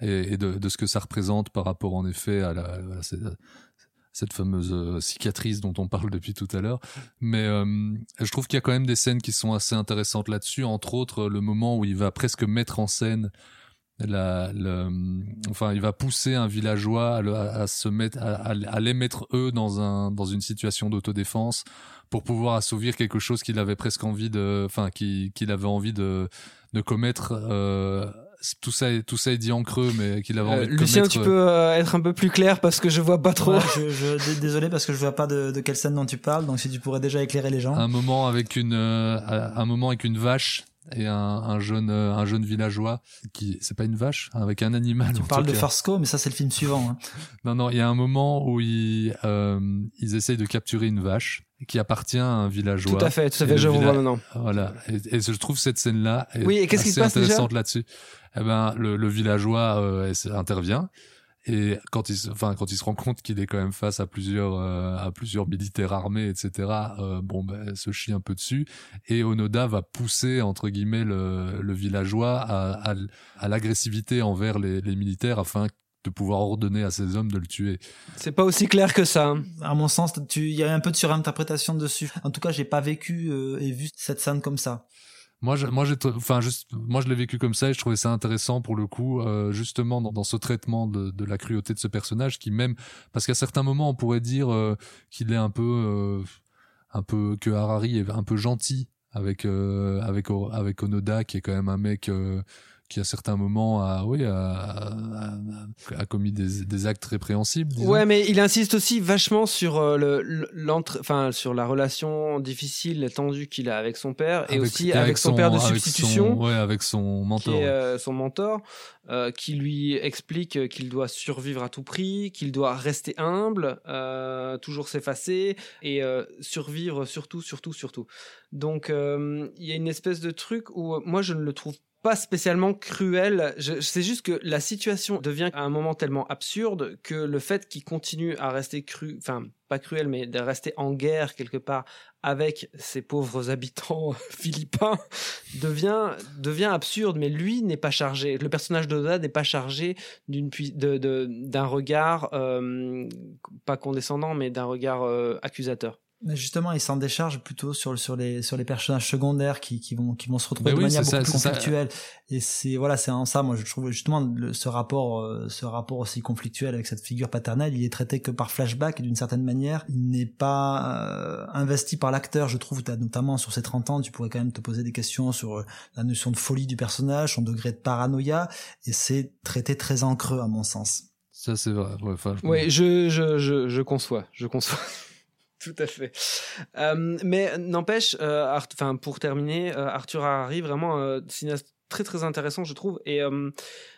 et, de, ce que ça représente par rapport en effet à, la, cette fameuse euh, cicatrice dont on parle depuis tout à l'heure. Mais euh, je trouve qu'il y a quand même des scènes qui sont assez intéressantes là-dessus, entre autres le moment où il va presque mettre en scène la, enfin, il va pousser un villageois à, se mettre, à, les mettre eux dans un, dans une situation d'autodéfense pour pouvoir assouvir quelque chose qu'il avait presque envie de, enfin, qu'il avait envie de, de commettre. Euh, tout ça, est, tout ça est dit en creux, mais qu'il avait envie de
Lucien, tu peux euh, être un peu plus clair parce que je vois pas trop.
Ouais, je, je, désolé parce que je vois pas de, de quelle scène dont tu parles, donc si tu pourrais déjà éclairer les gens.
Un moment avec une, euh, un moment avec une vache et un, un jeune euh, un jeune villageois qui c'est pas une vache hein, avec un animal.
Tu parles de Farsco, mais ça c'est le film suivant. Hein. (laughs)
non non, il y a un moment où ils euh, ils essayent de capturer une vache qui appartient à un villageois.
Tout à fait, tout à fait, je vous vois maintenant.
Voilà, et, et, je trouve cette scène là oui, et qu'est-ce qui se passe intéressante là-dessus. Eh ben le, le villageois euh, intervient et quand il, enfin, quand il se rend compte qu'il est quand même face à plusieurs, euh, à plusieurs militaires armés, etc. Euh, bon, ben, se chie un peu dessus. Et Onoda va pousser entre guillemets le, le villageois à, à, à l'agressivité envers les, les militaires afin de pouvoir ordonner à ses hommes de le tuer.
C'est pas aussi clair que ça. Hein.
À mon sens, il y a un peu de surinterprétation dessus. En tout cas, j'ai pas vécu euh, et vu cette scène comme ça.
Moi, je, moi, j'ai, enfin, juste, moi, je l'ai vécu comme ça et je trouvais ça intéressant pour le coup, euh, justement dans, dans, ce traitement de, de, la cruauté de ce personnage, qui même, parce qu'à certains moments, on pourrait dire euh, qu'il est un peu, euh, un peu que Harari est un peu gentil avec euh, avec avec Onoda, qui est quand même un mec qui à certains moments a oui a, a, a commis des, des, actes répréhensibles. Disons.
Ouais, mais il insiste aussi vachement sur euh, le enfin sur la relation difficile et tendue qu'il a avec son père et
avec,
aussi avec, son, son, père de substitution.
Son, ouais, avec son mentor.
Qui est, euh, son mentor euh, qui lui explique qu'il doit survivre à tout prix, qu'il doit rester humble, euh, toujours s'effacer et survivre surtout surtout surtout. Donc il y a une espèce de truc où moi je ne le trouve pas spécialement cruel. Je, c'est juste que la situation devient à un moment tellement absurde que le fait qu'il continue à rester cru, enfin pas cruel, mais de rester en guerre quelque part avec ces pauvres habitants (laughs) philippins devient devient absurde. Mais lui n'est pas chargé. Le personnage d'Oda n'est pas chargé d'une d'un regard euh, pas condescendant, mais d'un regard euh, accusateur.
Mais justement, il s'en décharge plutôt sur sur les sur les personnages secondaires qui qui vont qui vont se retrouver de manière beaucoup ça, plus conflictuelle. Et c'est voilà, c'est en ça moi je trouve justement le, ce rapport euh, ce rapport aussi conflictuel avec cette figure paternelle, il est traité que par flashback d'une certaine manière. Il n'est pas euh, investi par l'acteur, je trouve. Notamment sur ces 30 ans, tu pourrais quand même te poser des questions sur euh, la notion de folie du personnage, son degré de paranoïa, et c'est traité très en creux à mon sens.
Ça c'est vrai. Ouais, enfin,
ouais je, je je je conçois, je conçois. (laughs) Tout à fait. Euh, mais n'empêche, euh, enfin pour terminer, euh, Arthur Harari vraiment cinéaste très très intéressant je trouve. Et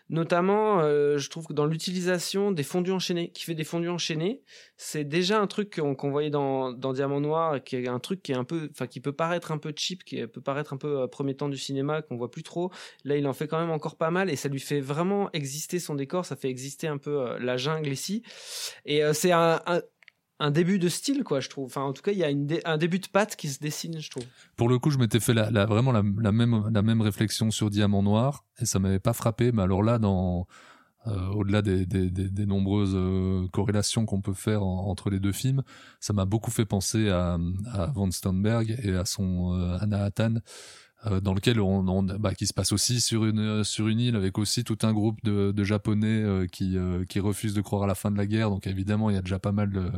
notamment je trouve que dans l'utilisation des fondus enchaînés qui fait des fondus enchaînés c'est déjà un truc qu'on qu voyait dans, dans Diamant Noir qui est un truc qui est un peu enfin qui peut paraître un peu cheap qui peut paraître un peu premier temps du cinéma qu'on voit plus trop. Là il en fait quand même encore pas mal et ça lui fait vraiment exister son décor ça fait exister un peu la jungle ici. Et c'est un un début de style, quoi, je trouve. Enfin, en tout cas, il y a une un début de patte qui se dessine, je trouve.
Pour le coup, je m'étais fait la, vraiment la, même la même réflexion sur Diamant Noir et ça m'avait pas frappé. Mais alors là, dans euh, au-delà des, des, nombreuses euh, corrélations qu'on peut faire en- entre les deux films, ça m'a beaucoup fait penser à, à Von Sternberg et à son euh, Anna Hattan, euh, dans lequel on, on bah, qui se passe aussi sur une sur une île avec aussi tout un groupe de, de japonais euh, qui euh, qui refusent de croire à la fin de la guerre. Donc évidemment, il y a déjà pas mal de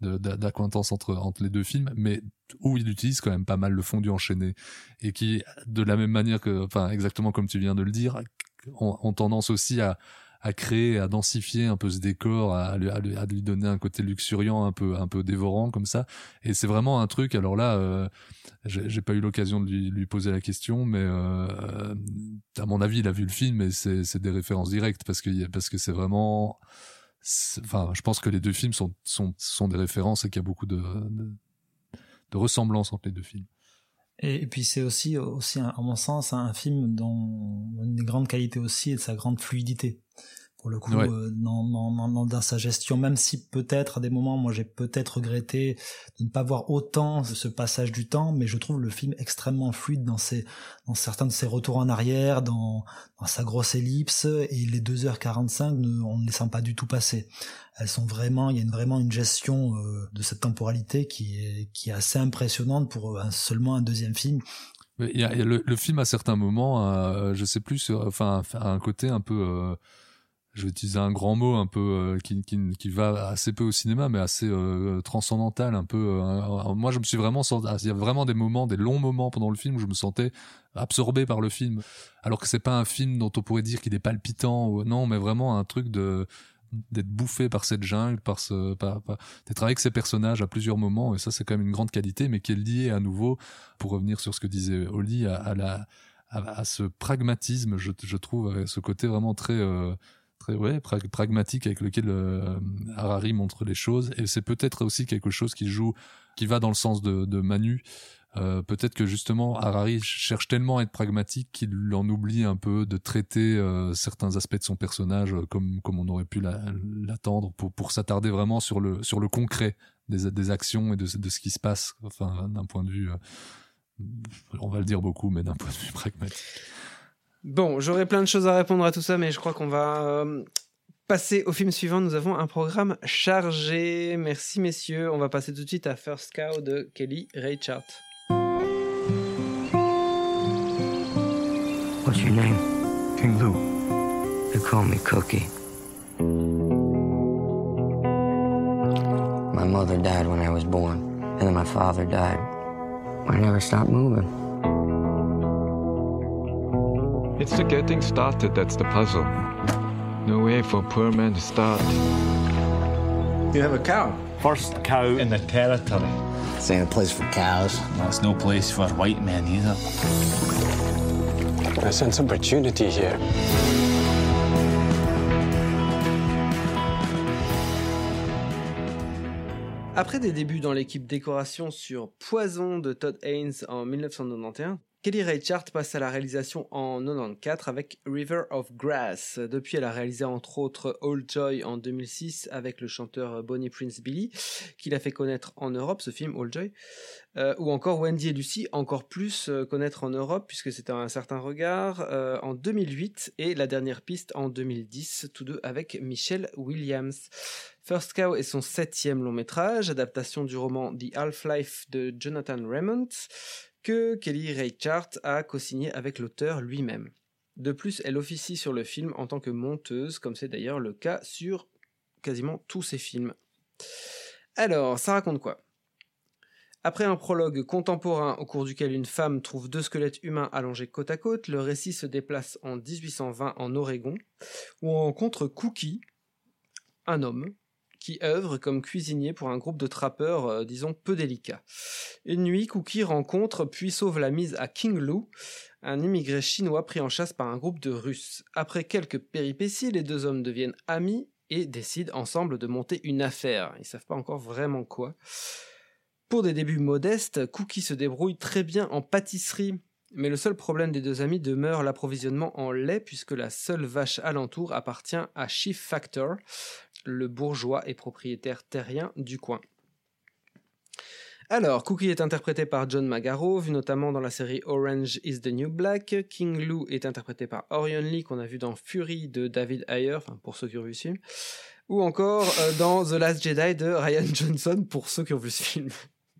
de- d'acquaintance entre entre les deux films, mais où il utilise quand même pas mal le fondu enchaîné et qui, de la même manière que, enfin exactement comme tu viens de le dire, ont, ont tendance aussi à à créer, à densifier un peu ce décor, à, lui- donner un côté luxuriant, un peu un peu dévorant comme ça. Et c'est vraiment un truc. Alors là, euh, j'ai pas eu l'occasion de lui, poser la question, mais euh, à mon avis, il a vu le film et c'est des références directes parce que parce que c'est vraiment enfin, je pense que les deux films sont, sont, sont des références et qu'il y a beaucoup de, de, de ressemblances entre les deux films.
Et, puis c'est aussi, aussi, à mon sens, un film dont une des grandes qualités aussi est sa grande fluidité. Pour le coup,
Ouais.
euh, dans, dans, dans, dans- dans sa gestion, même si peut-être à des moments, moi j'ai peut-être regretté de ne pas voir autant ce passage du temps, mais je trouve le film extrêmement fluide dans ses, dans certains de ses retours en arrière, dans, dans sa grosse ellipse, et les 2h45, ne- on ne les sent pas du tout passer. Elles sont vraiment, il y a une, vraiment une gestion euh, de cette temporalité qui est, qui est assez impressionnante pour un- seulement un deuxième film.
Il y a, il y a le, le film à certains moments, euh, je sais plus, enfin, un côté un peu, euh, je vais utiliser un grand mot un peu euh, qui, qui, va assez peu au cinéma, mais assez euh, transcendantal, un peu. euh, euh, moi, je me suis vraiment senti, il y a vraiment des moments, des longs moments pendant le film où je me sentais absorbé par le film, alors que c'est pas un film dont on pourrait dire qu'il est palpitant non, mais vraiment un truc de d'être bouffé par cette jungle, par ce, d'être avec ces personnages à plusieurs moments, et ça c'est quand même une grande qualité, mais qui est liée à nouveau, pour revenir sur ce que disait Oli, à, la, à, ce pragmatisme, je, trouve, ce côté vraiment très, euh, très ouais, prag- pragmatique avec lequel euh, Harari montre les choses, et c'est peut-être aussi quelque chose qui joue, qui va dans le sens de, Manu. Euh, peut-être que justement Harari cherche tellement à être pragmatique qu'il en oublie un peu de traiter euh, certains aspects de son personnage euh, comme comme on aurait pu la- l'attendre pour pour s'attarder vraiment sur le sur le concret des des actions et de de ce qui se passe. Enfin d'un point de vue euh, on va le dire beaucoup mais d'un point de vue pragmatique
Bon, j'aurais plein de choses à répondre à tout ça, mais je crois qu'on va euh, passer au film suivant. Nous avons un programme chargé. Merci messieurs. On va passer tout de suite à First Cow de Kelly Reichardt.
What's your name?
King Lou.
They call me Cookie. My mother died when I was born, and then my father died. I never stopped moving.
It's the getting started that's the puzzle. No way for a poor man to start.
You have a cow. First cow in the territory.
This ain't a place for cows.
That's no place for white men either. I sense opportunity here.
Après des débuts dans l'équipe décoration sur Poison de Todd Haynes en 1991, Kelly Reichardt passe à la réalisation en 94 avec River of Grass. Depuis, elle a réalisé entre autres Old Joy en 2006 avec le chanteur Bonnie Prince Billy, qu'il a fait connaître en Europe, ce film Old Joy, euh, ou encore Wendy et Lucy, encore plus euh, connaître en Europe puisque c'était un certain regard euh, en 2008 et la dernière piste en 2010, tous deux avec Michelle Williams. First Cow est son septième long métrage, adaptation du roman The Half-Life de Jonathan Raymond, que Kelly Reichardt a co-signé avec l'auteur lui-même. De plus, elle officie sur le film en tant que monteuse, comme c'est d'ailleurs le cas sur quasiment tous ses films. Alors, ça raconte quoi? Après un prologue contemporain au cours duquel une femme trouve deux squelettes humains allongés côte à côte, le récit se déplace en 1820 en Oregon, où on rencontre Cookie, un homme, qui œuvre comme cuisinier pour un groupe de trappeurs, euh, disons, peu délicats. Une nuit, Cookie rencontre puis sauve la mise à King Lou, un immigré chinois pris en chasse par un groupe de Russes. Après quelques péripéties, les deux hommes deviennent amis et décident ensemble de monter une affaire. Ils savent pas encore vraiment quoi. Pour des débuts modestes, Cookie se débrouille très bien en pâtisserie, mais le seul problème des deux amis demeure l'approvisionnement en lait puisque la seule vache alentour appartient à Chief Factor, le bourgeois et propriétaire terrien du coin. Alors, Cookie est interprété par John Magaro, vu notamment dans la série Orange is the New Black. King Lou est interprété par Orion Lee, qu'on a vu dans Fury de David Ayer, pour ceux qui ont vu ce film. Ou encore euh, dans The Last Jedi de Ryan (laughs) Johnson, pour ceux qui ont vu ce film.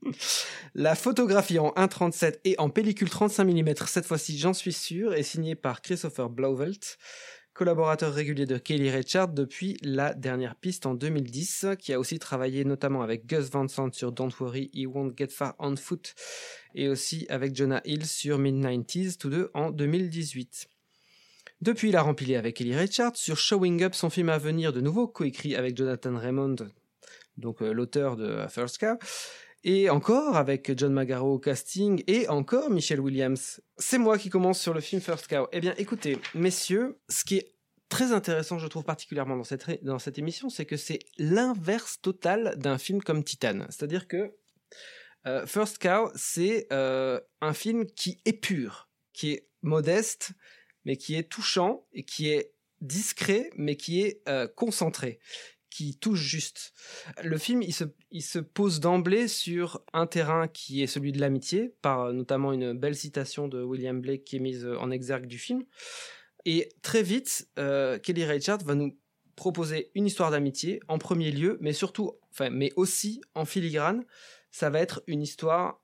(laughs) La photographie en 1.37 et en pellicule 35 mm, cette fois-ci j'en suis sûr, est signée par Christopher Blauvelt collaborateur régulier de Kelly Richard depuis la dernière piste en 2010, qui a aussi travaillé notamment avec Gus Van Sant sur Don't Worry, He Won't Get Far on Foot, et aussi avec Jonah Hill sur Mid-90s, tous deux en 2018. Depuis, il a rempli avec Kelly Richard sur Showing Up, son film à venir de nouveau coécrit avec Jonathan Raymond, donc euh, l'auteur de First Cow, et encore avec John Magaro au casting, et encore Michelle Williams. C'est moi qui commence sur le film First Cow. Eh bien, écoutez, messieurs, ce qui est très intéressant, je trouve particulièrement dans cette, dans cette émission, c'est que c'est l'inverse total d'un film comme Titan. C'est-à-dire que euh, First Cow, c'est euh, un film qui est pur, qui est modeste, mais qui est touchant, et qui est discret, mais qui est euh, concentré qui touche juste. Le film, il se, il se pose d'emblée sur un terrain qui est celui de l'amitié, par euh, notamment une belle citation de William Blake qui est mise euh, en exergue du film. Et très vite, euh, Kelly Reichardt va nous proposer une histoire d'amitié en premier lieu, mais surtout, enfin, mais aussi en filigrane, ça va être une histoire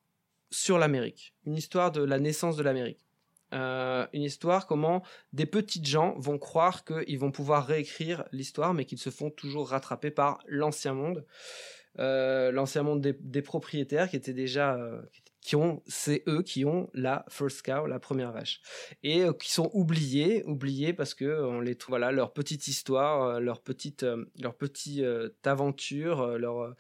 sur l'Amérique, une histoire de la naissance de l'Amérique. Euh, une histoire comment des petites gens vont croire qu'ils vont pouvoir réécrire l'histoire, mais qu'ils se font toujours rattraper par l'ancien monde. Euh, l'ancien monde des, propriétaires qui étaient déjà euh, ont, c'est eux qui ont la first cow, la première vache, et euh, qui sont oubliés, oubliés parce que on les trouve, voilà, leur petite histoire, euh, leur petite, euh, leur petite aventure, leur,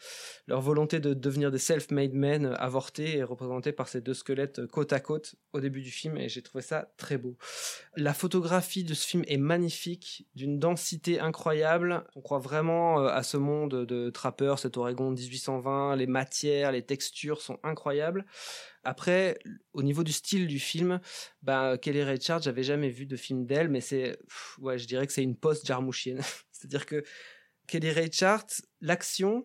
leur volonté de devenir des self-made men avortés et représentés par ces deux squelettes côte à côte au début du film, et j'ai trouvé ça très beau. La photographie de ce film est magnifique, d'une densité incroyable. On croit vraiment à ce monde de trappeurs, cet Oregon 1820, les matières, les textures sont incroyables. Après, au niveau du style du film, bah, Kelly Reichardt, j'avais jamais vu de film d'elle, mais c'est, ouais, je dirais que c'est une post-jarmouchienne. (laughs) C'est-à-dire que Kelly Reichardt, l'action,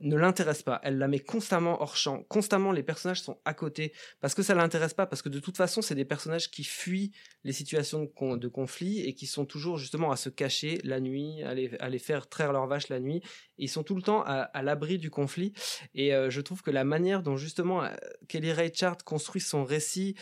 ne l'intéresse pas. Elle la met constamment hors champ. Constamment, les personnages sont à côté parce que ça l'intéresse pas. Parce que de toute façon, c'est des personnages qui fuient les situations de, conflit et qui sont toujours justement à se cacher la nuit, à les, faire traire leurs vaches la nuit. Ils sont tout le temps à, l'abri du conflit. Et euh, je trouve que la manière dont justement euh, Kelly Reichardt construit son récit,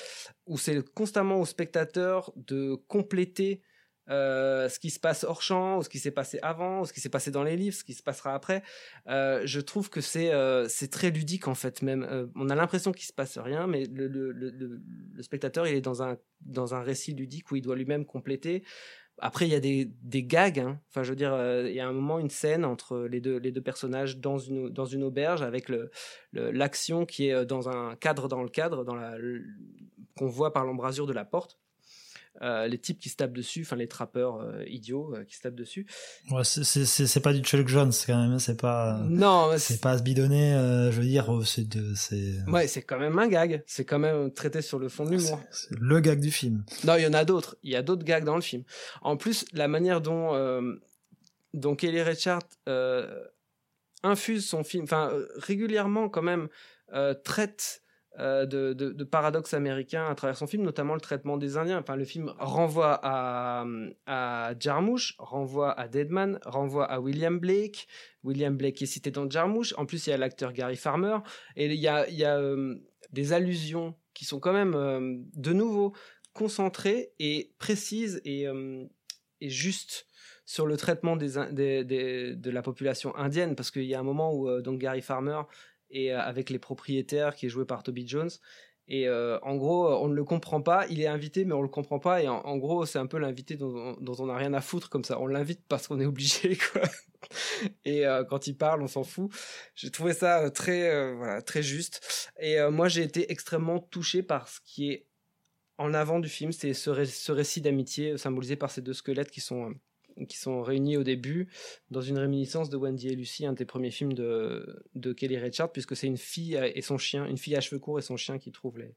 où c'est constamment au spectateur de compléter euh, ce qui se passe hors champ, ou ce qui s'est passé avant, ou ce qui s'est passé dans les livres, ce qui se passera après. Euh, je trouve que c'est euh, c'est très ludique en fait même. on a l'impression qu'il se passe rien, mais le, spectateur il est dans un récit ludique où il doit lui-même compléter. Après, il y a des, gags. Hein. Enfin, je veux dire, il y a un moment, une scène entre les deux, personnages dans une, auberge avec l'action qui est dans un cadre dans le cadre, dans qu'on voit par l'embrasure de la porte. Euh, les types qui se tapent dessus, enfin les trappeurs euh, idiots euh, qui se tapent dessus.
Ouais, c'est pas du Chuck Jones quand même, hein, c'est pas.
Non,
c'est pas se bidonner. je veux dire, oh, c'est c'est.
Ouais, c'est quand même un gag. C'est quand même traité sur le fond de l'humour.
C'est le gag du film.
Non, il y en a d'autres. Il y a d'autres gags dans le film. En plus, la manière dont dont Kelly Richard infuse son film, enfin régulièrement quand même traite euh, de, paradoxes américains à travers son film, notamment le traitement des Indiens. Enfin, le film renvoie à, à Jarmusch, renvoie à Deadman, renvoie à William Blake. William Blake est cité dans Jarmusch. En plus, il y a l'acteur Gary Farmer. Et il y a, y a euh, des allusions qui sont quand même, euh, de nouveau, concentrées et précises et, et justes sur le traitement de la population indienne. Parce qu'il y a un moment où donc Gary Farmer et euh, avec les propriétaires qui est joué par Toby Jones. Et euh, en gros, on ne le comprend pas. Il est invité, mais on le comprend pas. Et en, gros, c'est un peu l'invité dont, on n'a rien à foutre comme ça. On l'invite parce qu'on est obligé, (laughs) quoi. Et euh, quand il parle, on s'en fout. J'ai trouvé ça très, voilà, très juste. Et moi, j'ai été extrêmement touché par ce qui est en avant du film. C'est ce, ce, récit d'amitié symbolisé par ces deux squelettes qui sont qui sont réunis au début dans une réminiscence de Wendy et Lucy, un des premiers films de, de Kelly Richard, puisque c'est une fille et son chien, une fille à cheveux courts et son chien qui trouvent les,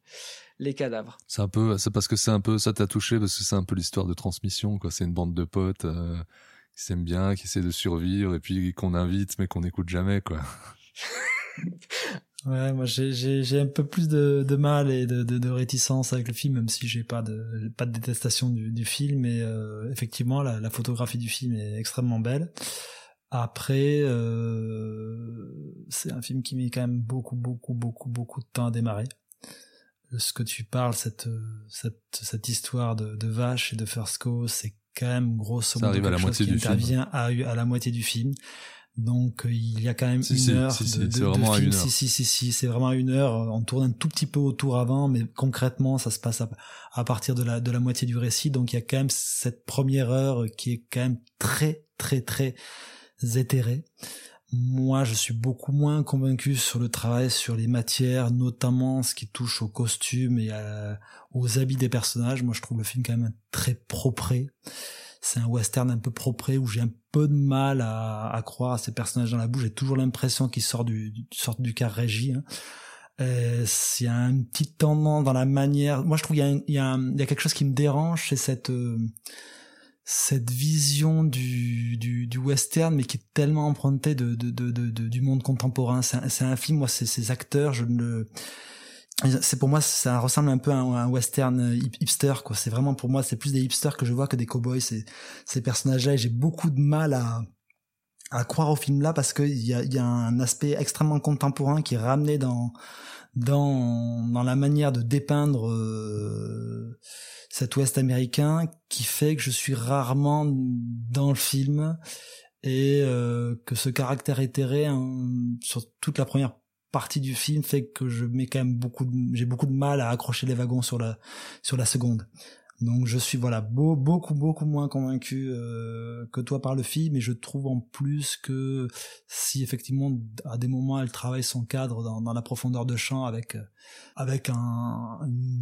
les cadavres.
C'est un peu, c'est parce que c'est un peu, ça t'a touché parce que c'est un peu l'histoire de transmission, quoi. C'est une bande de potes euh, qui s'aiment bien, qui essaient de survivre et puis qu'on invite mais qu'on n'écoute jamais, quoi. (laughs)
Ouais, moi j'ai un peu plus de, de mal et de, de, de, réticence avec le film, même si j'ai pas de pas de détestation du, du film. Et euh, effectivement, la, la, photographie du film est extrêmement belle. Après, euh, c'est un film qui met quand même beaucoup, beaucoup, beaucoup, beaucoup de temps à démarrer. Ce que tu parles, cette cette, cette histoire de, de vache et de first cause, c'est quand même grosso
modo quelque
à la
chose
qui intervient à, à la moitié du film. Donc il y a quand même une heure
si,
de, de,
de film.
Une heure. Si si si si, c'est vraiment une heure. On tourne un tout petit peu autour avant, mais concrètement ça se passe à, à, partir de la de la moitié du récit. Donc il y a quand même cette première heure qui est quand même très très très éthérée. Moi, je suis beaucoup moins convaincu sur le travail, sur les matières, notamment ce qui touche aux costumes et à, aux habits des personnages. Moi, je trouve le film quand même très propre c'est un western un peu propre où j'ai un peu de mal à, à croire à ces personnages dans la bouche. J'ai toujours l'impression qu'ils sortent du, sortent du car régie. Hein. Euh, il y a un petit tendance dans la manière. Moi, je trouve il y y y a quelque chose qui me dérange, c'est cette euh, cette vision du, du, du, western, mais qui est tellement empruntée de, de, de, de du monde contemporain. C'est un, un, film, moi, ces acteurs, je ne c'est pour moi ça ressemble un peu à un, western euh, hipster quoi. C'est vraiment pour moi c'est plus des hipsters que je vois que des cowboys. Ces ces personnages là et j'ai beaucoup de mal à à croire au film là parce qu'il y a y a un aspect extrêmement contemporain qui est ramené dans dans dans la manière de dépeindre euh, cet ouest américain qui fait que je suis rarement dans le film et euh, que ce caractère éthéré hein, sur toute la première partie du film fait que je mets quand même beaucoup j'ai beaucoup de mal à accrocher les wagons sur la sur la seconde. Donc je suis voilà beau, beaucoup beaucoup moins convaincu euh, que toi par le film et je trouve en plus que si effectivement à des moments elle travaille son cadre dans, dans la profondeur de champ avec avec un,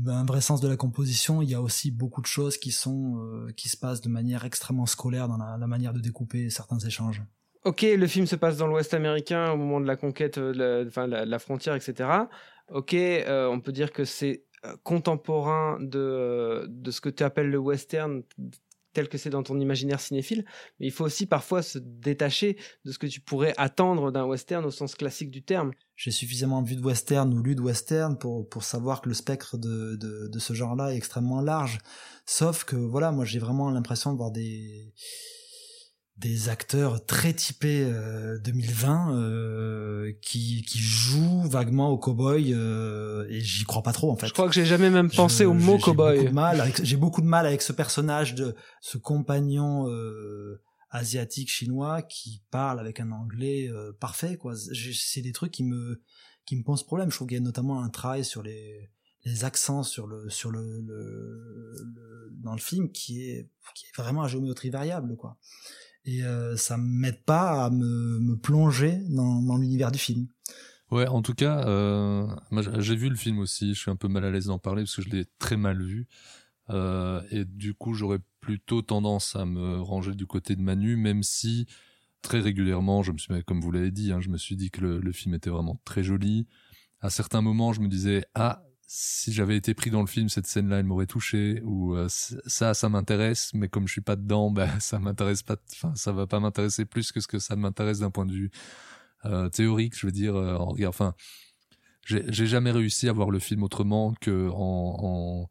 un vrai sens de la composition il y a aussi beaucoup de choses qui sont euh, qui se passent de manière extrêmement scolaire dans la, la manière de découper certains échanges
Ok, le film se passe dans l'Ouest américain au moment de la conquête, euh, de la, enfin, la, la frontière, etc. Ok, euh, on peut dire que c'est euh, contemporain de, de ce que tu appelles le western tel que c'est dans ton imaginaire cinéphile, mais il faut aussi parfois se détacher de ce que tu pourrais attendre d'un western au sens classique du terme.
J'ai suffisamment vu de western ou lu de western pour, pour savoir que le spectre de, de, de ce genre-là est extrêmement large. Sauf que, voilà, moi j'ai vraiment l'impression de voir des des acteurs très typés euh, 2020 euh, qui, qui jouent vaguement au cowboy euh, et j'y crois pas trop en fait.
Je crois que j'ai jamais même pensé au mot cowboy.
J'ai beaucoup de mal avec ce personnage de ce compagnon euh, asiatique chinois qui parle avec un anglais euh, parfait quoi. C'est des trucs qui me qui me posent problème. Je trouve qu'il y a notamment un travail sur les les accents sur le sur le, le, le dans le film qui est qui est vraiment à géométrie variable quoi et euh, ça m'aide pas à me, plonger dans, l'univers du film.
Ouais, en tout cas, euh, j'ai vu le film aussi. Je suis un peu mal à l'aise d'en parler parce que je l'ai très mal vu. Euh, et du coup, j'aurais plutôt tendance à me ranger du côté de Manu, même si très régulièrement, je me suis, comme vous l'avez dit, hein, je me suis dit que le, film était vraiment très joli. À certains moments, je me disais ah si j'avais été pris dans le film, cette scène-là, elle m'aurait touché, ou euh, ça, ça m'intéresse, mais comme je suis pas dedans, (laughs) bah, ça m'intéresse pas, enfin, ça va pas m'intéresser plus que ce que ça m'intéresse d'un point de vue euh, théorique, je veux dire, euh, enfin, j'ai jamais réussi à voir le film autrement que en,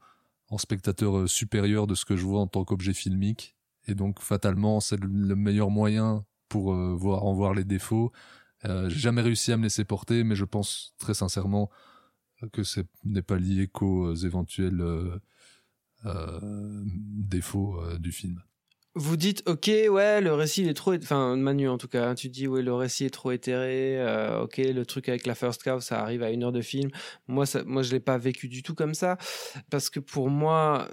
spectateur supérieur de ce que je vois en tant qu'objet filmique, et donc fatalement, c'est le, meilleur moyen pour voir, en voir les défauts. j'ai jamais réussi à me laisser porter, mais je pense très sincèrement que ce n'est pas lié qu'aux éventuels euh, euh, défauts euh, du film.
Vous dites, ok, ouais, le récit est trop, enfin Manu en tout cas, hein, tu dis, ouais, le récit est trop éthéré, ok, le truc avec la first cow, ça arrive à une heure de film. Moi, ça, moi, je l'ai pas vécu du tout comme ça, parce que pour moi,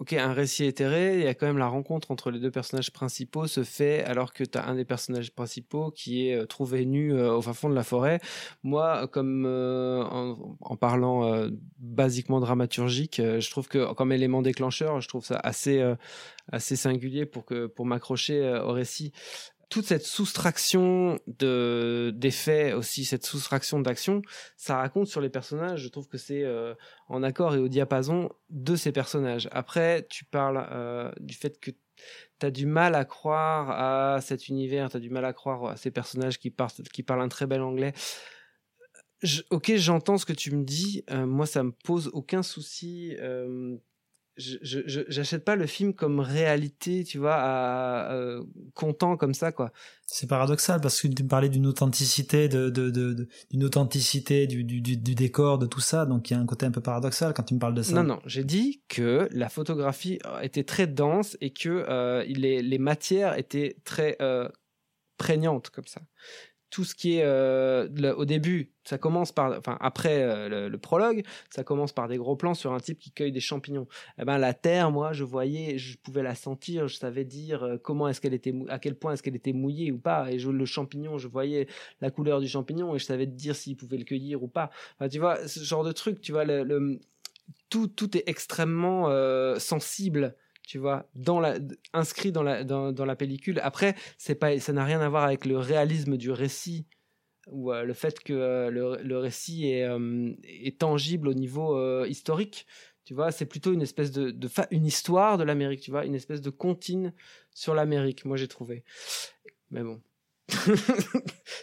ok, un récit éthéré, il y a quand même la rencontre entre les deux personnages principaux se fait alors que tu as un des personnages principaux qui est euh, trouvé nu euh, au fin fond de la forêt. Moi, comme euh, en, en, parlant euh, basiquement dramaturgique, euh, je trouve que comme élément déclencheur, je trouve ça assez assez singulier pour que pour m'accrocher au récit toute cette soustraction de d'effets aussi cette soustraction d'action ça raconte sur les personnages je trouve que c'est euh, en accord et au diapason de ces personnages après tu parles euh, du fait que tu as du mal à croire à cet univers tu as du mal à croire à ces personnages qui parlent qui parlent un très bel anglais ok, j'entends ce que tu me dis. Euh, moi, ça me pose aucun souci. Euh, je j'achète pas le film comme réalité, tu vois, à, euh, content comme ça, quoi.
C'est paradoxal parce que tu parlais d'une authenticité, de, de, de, d'une authenticité du, du, du, décor, de tout ça. Donc il y a un côté un peu paradoxal quand tu me parles de ça.
Non, non, j'ai dit que la photographie était très dense et que les, les matières étaient très prégnantes comme ça tout ce qui est euh, au début, ça commence par, enfin après euh, le, prologue, ça commence par des gros plans sur un type qui cueille des champignons. Eh ben la terre, moi, je voyais, je pouvais la sentir, je savais dire euh, comment est-ce qu'elle était, à quel point est-ce qu'elle était mouillée ou pas. Et je, le champignon, je voyais la couleur du champignon et je savais dire s'il pouvait le cueillir ou pas. Tu vois, ce genre de truc, tu vois, le, tout, tout est extrêmement sensible tu vois, inscrit dans la, dans, dans la pellicule. Après, c'est pas, ça n'a rien à voir avec le réalisme du récit ou euh, le fait que euh, le, le, récit est, euh, est, tangible au niveau historique. Tu vois, c'est plutôt une espèce de, de une histoire de l'Amérique, tu vois, une espèce de comptine sur l'Amérique, moi j'ai trouvé. Mais bon. (laughs)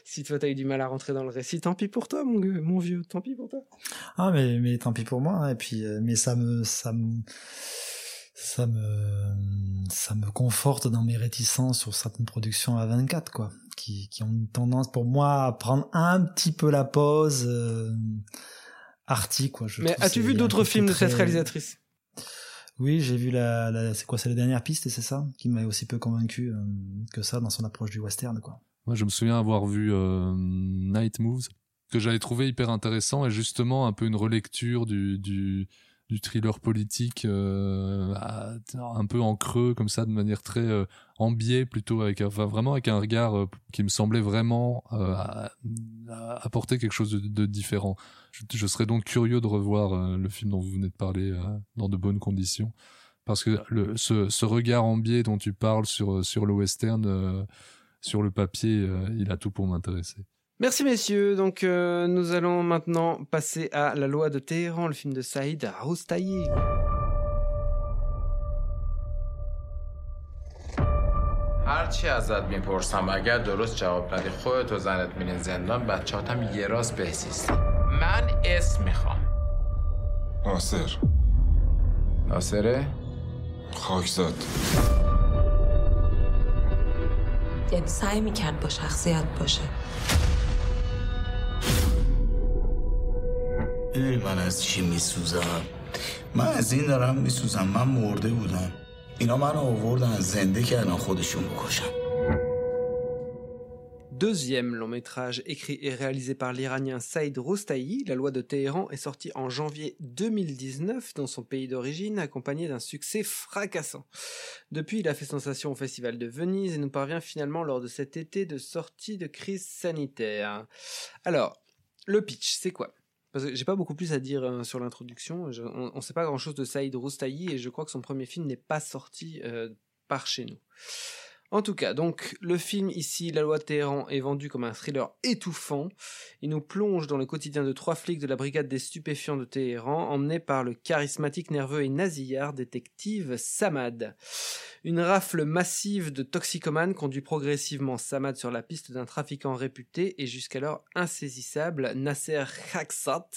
si toi t'as eu du mal à rentrer dans le récit, tant pis pour toi, mon, mon vieux, tant pis pour toi.
Ah, mais, mais tant pis pour moi, hein, et puis, mais ça me, ça me, ça me ça me conforte dans mes réticences sur certaines productions à 24 quoi qui, qui ont tendance pour moi à prendre un petit peu la pause euh, arty quoi.
Je mais as-tu vu d'autres films de cette réalisatrice?
Oui j'ai vu la, la c'est quoi c'est la dernière piste c'est ça? Qui m'a aussi peu convaincu euh, que ça dans son approche du western quoi.
Moi je me souviens avoir vu euh, Night Moves que j'avais trouvé hyper intéressant et justement un peu une relecture du, du du thriller politique euh, un peu en creux comme ça de manière très euh, en biais plutôt avec vraiment avec un regard euh, qui me semblait vraiment euh, apporter quelque chose de, différent. Je, serais donc curieux de revoir le film dont vous venez de parler dans de bonnes conditions. Parce que ce, ce, regard en biais dont tu parles sur sur le western sur le papier il a tout pour m'intéresser
Merci messieurs, donc euh, nous allons maintenant passer à La loi de Téhéran, le film de Saïd Roustayi.
هرچی ازت می‌پرسم اگر درست جواب ندی خودت و زنت میرین زندان بچهاتم یه راست بهسیست من اسم می‌خوام.
ناصر.
ناصره؟
خاکزاد.
یعنی سعی می‌کرد با شخصیت باشه.
میدونی من از چی میسوزم من از این دارم میسوزم من مرده بودم اینا من آوردن زنده کردن خودشون بکشن
deuxième long métrage écrit et réalisé par l'Iranien Saïd Roustayi, La loi de Téhéran est sorti en janvier 2019 dans son pays d'origine, accompagné d'un succès fracassant. Depuis, il a fait sensation au Festival de Venise et nous parvient finalement lors de cet été de sortie de crise sanitaire. Alors, le pitch, c'est quoi Parce que j'ai pas beaucoup plus à dire euh, sur l'introduction. On, ne sait pas grand chose de Saïd Roustayi et je crois que son premier film n'est pas sorti euh, par chez nous. En tout cas, donc le film ici, La loi de Téhéran, est vendu comme un thriller étouffant. Il nous plonge dans le quotidien de trois flics de la brigade des stupéfiants de Téhéran, emmenés par le charismatique, nerveux et nasillard détective Samad. Une rafle massive de toxicomanes conduit progressivement Samad sur la piste d'un trafiquant réputé et jusqu'alors insaisissable, Nasser Khaksat,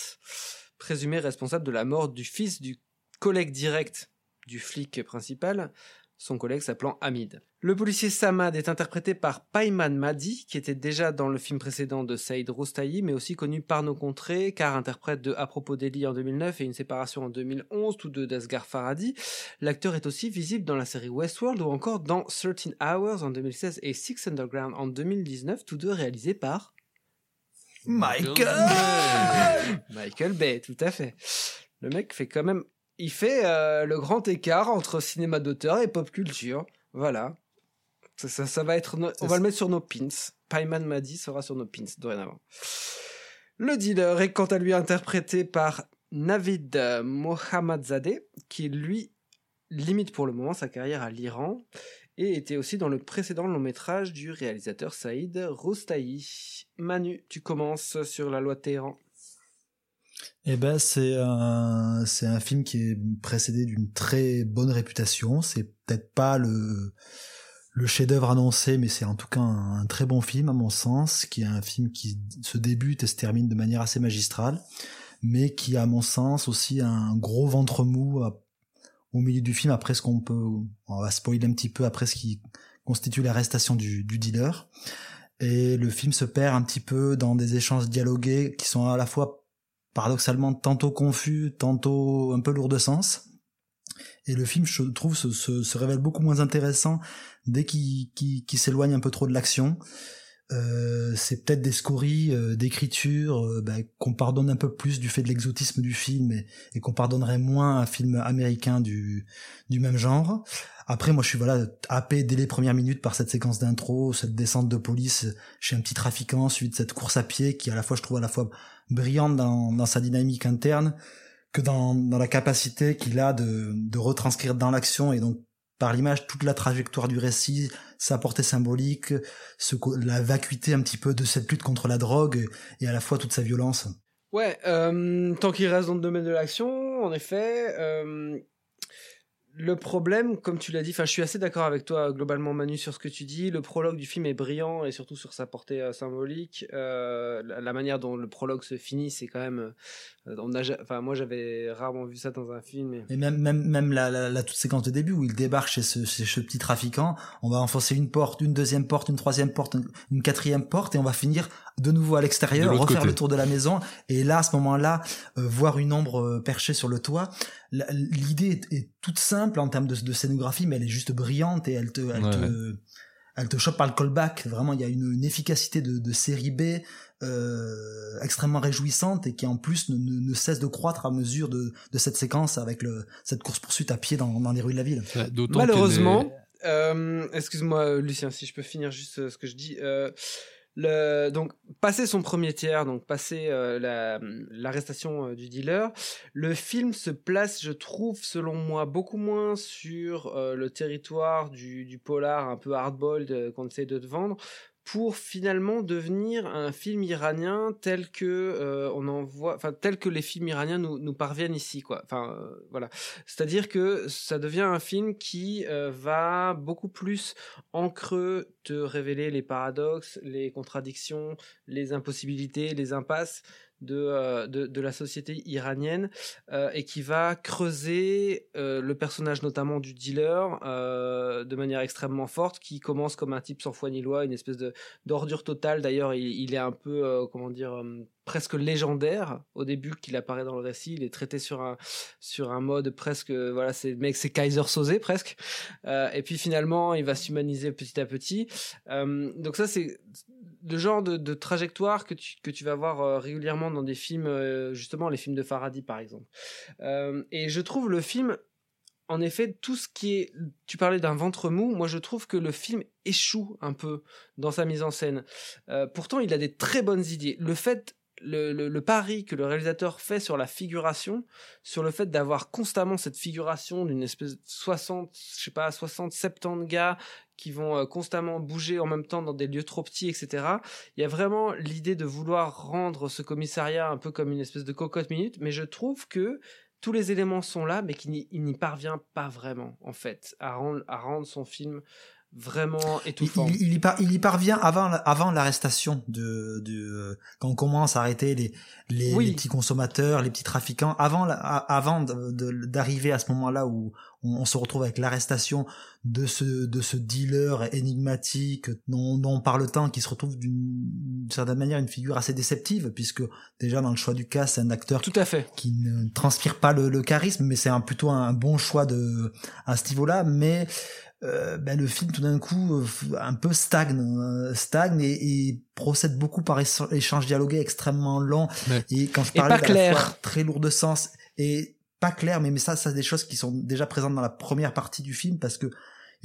présumé responsable de la mort du fils du collègue direct du flic principal, son collègue s'appelant Hamid. Le policier Samad est interprété par Payman Madi, qui était déjà dans le film précédent de Saïd Roustayi, mais aussi connu par nos contrées, car interprète de À propos d'Eli en 2009 et Une séparation en 2011, tous deux d'Asghar Faradi. L'acteur est aussi visible dans la série Westworld ou encore dans 13 Hours en 2016 et Six Underground en 2019, tous deux réalisés par
Michael (laughs)
Michael Bay, tout à fait. Le mec fait quand même il fait euh, le grand écart entre cinéma d'auteur et pop culture. Voilà. Ça, ça, va être, on va le mettre sur nos pins. Payman Madi sera sur nos pins dorénavant. Le dealer est quant à lui interprété par Navid Mohammadzadeh, qui lui limite pour le moment sa carrière à l'Iran et était aussi dans le précédent long métrage du réalisateur Saïd Roustayi. Manu, tu commences sur la loi de Téhéran.
Eh ben c'est un c'est un film qui est précédé d'une très bonne réputation. C'est peut-être pas le le chef-d'œuvre annoncé, mais c'est en tout cas un, très bon film à mon sens, qui est un film qui se débute et se termine de manière assez magistrale, mais qui à mon sens aussi un gros ventre mou au milieu du film après ce qu'on peut, on va spoiler un petit peu après ce qui constitue l'arrestation du, du dealer. Et le film se perd un petit peu dans des échanges dialogués qui sont à la fois paradoxalement tantôt confus, tantôt un peu lourds de sens. Et le film, je trouve, se, se, révèle beaucoup moins intéressant dès qu'il s'éloigne un peu trop de l'action. Euh, c'est peut-être des scories euh, d'écriture euh, bah, qu'on pardonne un peu plus du fait de l'exotisme du film et, et qu'on pardonnerait moins à un film américain du, du même genre. Après, moi, je suis voilà happé dès les premières minutes par cette séquence d'intro, cette descente de police chez un petit trafiquant, suite cette course à pied qui, à la fois, je trouve à la fois brillante dans, dans sa dynamique interne, que dans, dans la capacité qu'il a de, de retranscrire dans l'action et donc par l'image toute la trajectoire du récit, sa portée symbolique, ce, la vacuité un petit peu de cette lutte contre la drogue et à la fois toute sa violence.
Ouais, euh, tant qu'il reste dans le domaine de l'action, en effet, euh, le problème, comme tu l'as dit, enfin, je suis assez d'accord avec toi globalement, Manu, sur ce que tu dis. Le prologue du film est brillant et surtout sur sa portée euh, symbolique. Euh, la, manière dont le prologue se finit, c'est quand même. Euh, on a, enfin, moi, j'avais rarement vu ça dans un film.
Et, même, même, même la, la, toute séquence de début où il débarque chez ce, chez ce petit trafiquant, on va enfoncer une porte, une deuxième porte, une troisième porte, une, quatrième porte, et on va finir de nouveau à l'extérieur, refaire le tour de la maison. Et là, à ce moment-là, voir une ombre perchée sur le toit l'idée est, toute simple en termes de, scénographie, mais elle est juste brillante et elle te, elle, te, elle te chope par le callback. Vraiment, il y a une, efficacité de, série B euh, extrêmement réjouissante et qui en plus ne, cesse de croître à mesure de, cette séquence avec le, cette course poursuite à pied dans, les rues de la ville.
Malheureusement, euh, excuse-moi Lucien, si je peux finir juste euh, ce que je dis. Donc, passer son premier tiers, donc passer euh, l'arrestation euh, du dealer, le film se place, je trouve, selon moi, beaucoup moins sur euh, le territoire du, polar un peu hardboiled qu'on essaie de te vendre, pour finalement devenir un film iranien tel que euh, on en voit, enfin tel que les films iraniens nous, nous parviennent ici, quoi. Enfin euh, voilà, c'est-à-dire que ça devient un film qui euh, va beaucoup plus en creux te révéler les paradoxes, les contradictions, les impossibilités, les impasses euh, de, de, la société iranienne euh, et qui va creuser euh, le personnage notamment du dealer de manière extrêmement forte, qui commence comme un type sans foi ni loi, une espèce de d'ordure totale. D'ailleurs, il, est un peu, comment dire, presque légendaire au début qu'il apparaît dans le récit. Il est traité sur un sur un mode presque voilà c'est mec c'est Kaiser Sosé presque. et puis finalement il va s'humaniser petit à petit. donc ça c'est le genre de, trajectoire que tu, que tu vas voir euh, régulièrement dans des films, euh, justement les films de Faraday par exemple. Euh, et je trouve le film, en effet, tout ce qui est... Tu parlais d'un ventre mou, moi je trouve que le film échoue un peu dans sa mise en scène. pourtant, il a des très bonnes idées. Le fait le, pari que le réalisateur fait sur la figuration, sur le fait d'avoir constamment cette figuration d'une espèce de 60, je sais pas, 60, 70 gars qui vont euh, constamment bouger en même temps dans des lieux trop petits, etc. Il y a vraiment l'idée de vouloir rendre ce commissariat un peu comme une espèce de cocotte minute, mais je trouve que tous les éléments sont là, mais qu'il n'y parvient pas vraiment, en fait, à rendre son film vraiment étouffant.
Il, il, il, y, parvient avant, avant l'arrestation de, de, quand on commence à arrêter les, les, petits consommateurs, les petits trafiquants, avant, avant d'arriver à ce moment-là où on, se retrouve avec l'arrestation de ce, de ce dealer énigmatique dont, dont on parle tant, qui se retrouve d'une certaine manière une figure assez déceptive, puisque déjà dans le choix du cas, c'est un acteur
Tout à fait.
qui ne transpire pas le, le charisme, mais c'est un, plutôt un bon choix de, à ce niveau-là, mais euh, ben le film tout d'un coup euh, un peu stagne euh, stagne et, procède beaucoup par échange dialogué extrêmement long et quand je parlais
pas clair.
très lourd de sens et pas clair mais mais ça ça c'est des choses qui sont déjà présentes dans la première partie du film parce que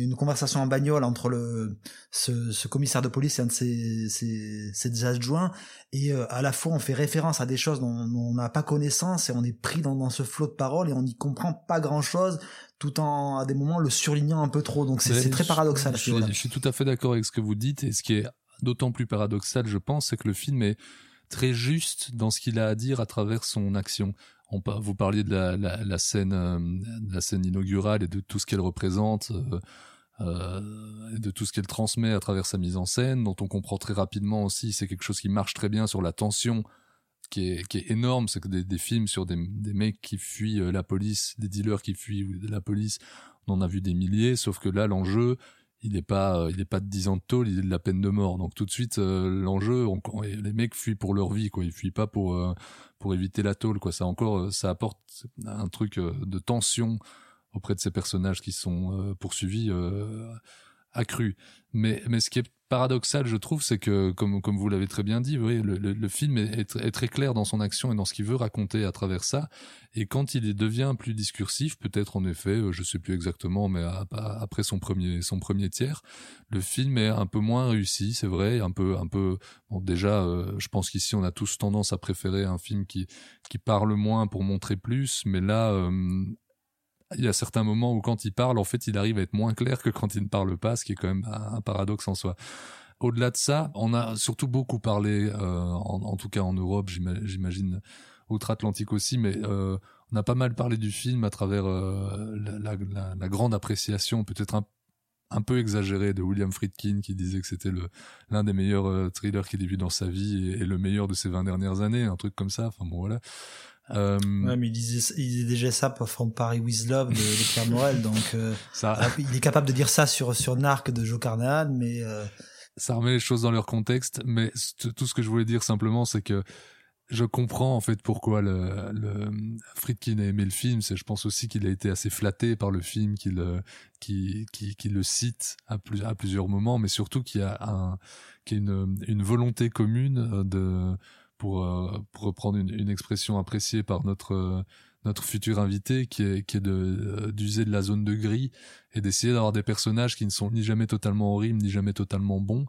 une conversation en bagnole entre le ce, ce, commissaire de police et un de ses, ses, ses adjoints. Et euh, à la fois on fait référence à des choses dont, on n'a pas connaissance et on est pris dans, dans ce flot de paroles et on n'y comprend pas grand chose tout en à des moments le surlignant un peu trop. Donc c'est très paradoxal
je, je, suis tout à fait d'accord avec ce que vous dites et ce qui est d'autant plus paradoxal je pense c'est que le film est très juste dans ce qu'il a à dire à travers son action on, vous parliez de la, scène, euh, la scène inaugurale et de tout ce qu'elle représente. Euh, euh, de tout ce qu'elle transmet à travers sa mise en scène, dont on comprend très rapidement aussi, c'est quelque chose qui marche très bien sur la tension qui est, énorme, c'est que des, films sur des, des mecs qui fuient la police, des dealers qui fuient la police, on en a vu des milliers, sauf que là l'enjeu, il n'est pas, euh, il est pas de 10 ans de tôle, il est de la peine de mort. Donc tout de suite, l'enjeu, les mecs fuient pour leur vie, quoi. Ils fuient pas pour pour éviter la tôle, quoi. Ça encore, ça apporte un truc de tension auprès de ces personnages qui sont euh, poursuivis euh, accru. Mais, ce qui est paradoxal, je trouve, c'est que, comme, vous l'avez très bien dit, oui, le, film est, très clair dans son action et dans ce qu'il veut raconter à travers ça. Et quand il devient plus discursif, peut-être en effet, euh, je sais plus exactement, mais après son premier, son premier tiers, le film est un peu moins réussi, c'est vrai, un peu, un peu. Déjà, je pense qu'ici on a tous tendance à préférer un film qui, qui parle moins pour montrer plus, mais là, il y a certains moments où quand il parle, en fait, il arrive à être moins clair que quand il ne parle pas, ce qui est quand même un paradoxe en soi. Au-delà de ça, on a surtout beaucoup parlé, euh, en, tout cas en Europe, j'imagine outre-Atlantique aussi, mais euh, on a pas mal parlé du film à travers euh, la, la, la, grande appréciation, peut-être un, peu exagérée de William Friedkin, qui disait que c'était l'un des meilleurs euh, thrillers qu'il ait vu dans sa vie et, et, le meilleur de ses 20 dernières années, un truc comme ça. Enfin bon, voilà.
Euh... Ouais, mais il disait, il disait déjà ça pour From Paris with Love de, de Pierre Morel, (laughs) donc euh, ça... il est capable de dire ça sur sur Narc de Joe Carnahan, mais euh...
ça remet les choses dans leur contexte. Mais tout ce que je voulais dire simplement, c'est que je comprends en fait pourquoi le, le Friedkin a aimé le film. C'est, je pense aussi qu'il a été assez flatté par le film, qu'il qui, qui, qui le cite à, plus, à plusieurs moments, mais surtout qu'il y a un, qu'il y a une, une volonté commune de pour, euh, pour reprendre une, une, expression appréciée par notre euh, notre futur invité, qui est, qui est de euh, d'user de la zone de gris et d'essayer d'avoir des personnages qui ne sont ni jamais totalement horribles ni jamais totalement bons.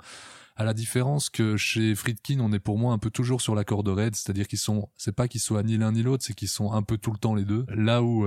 À la différence que chez Friedkin, on est pour moi un peu toujours sur la corde raide, c'est-à-dire qu'ils sont, c'est pas qu'ils soient ni l'un ni l'autre, c'est qu'ils sont un peu tout le temps les deux. Là où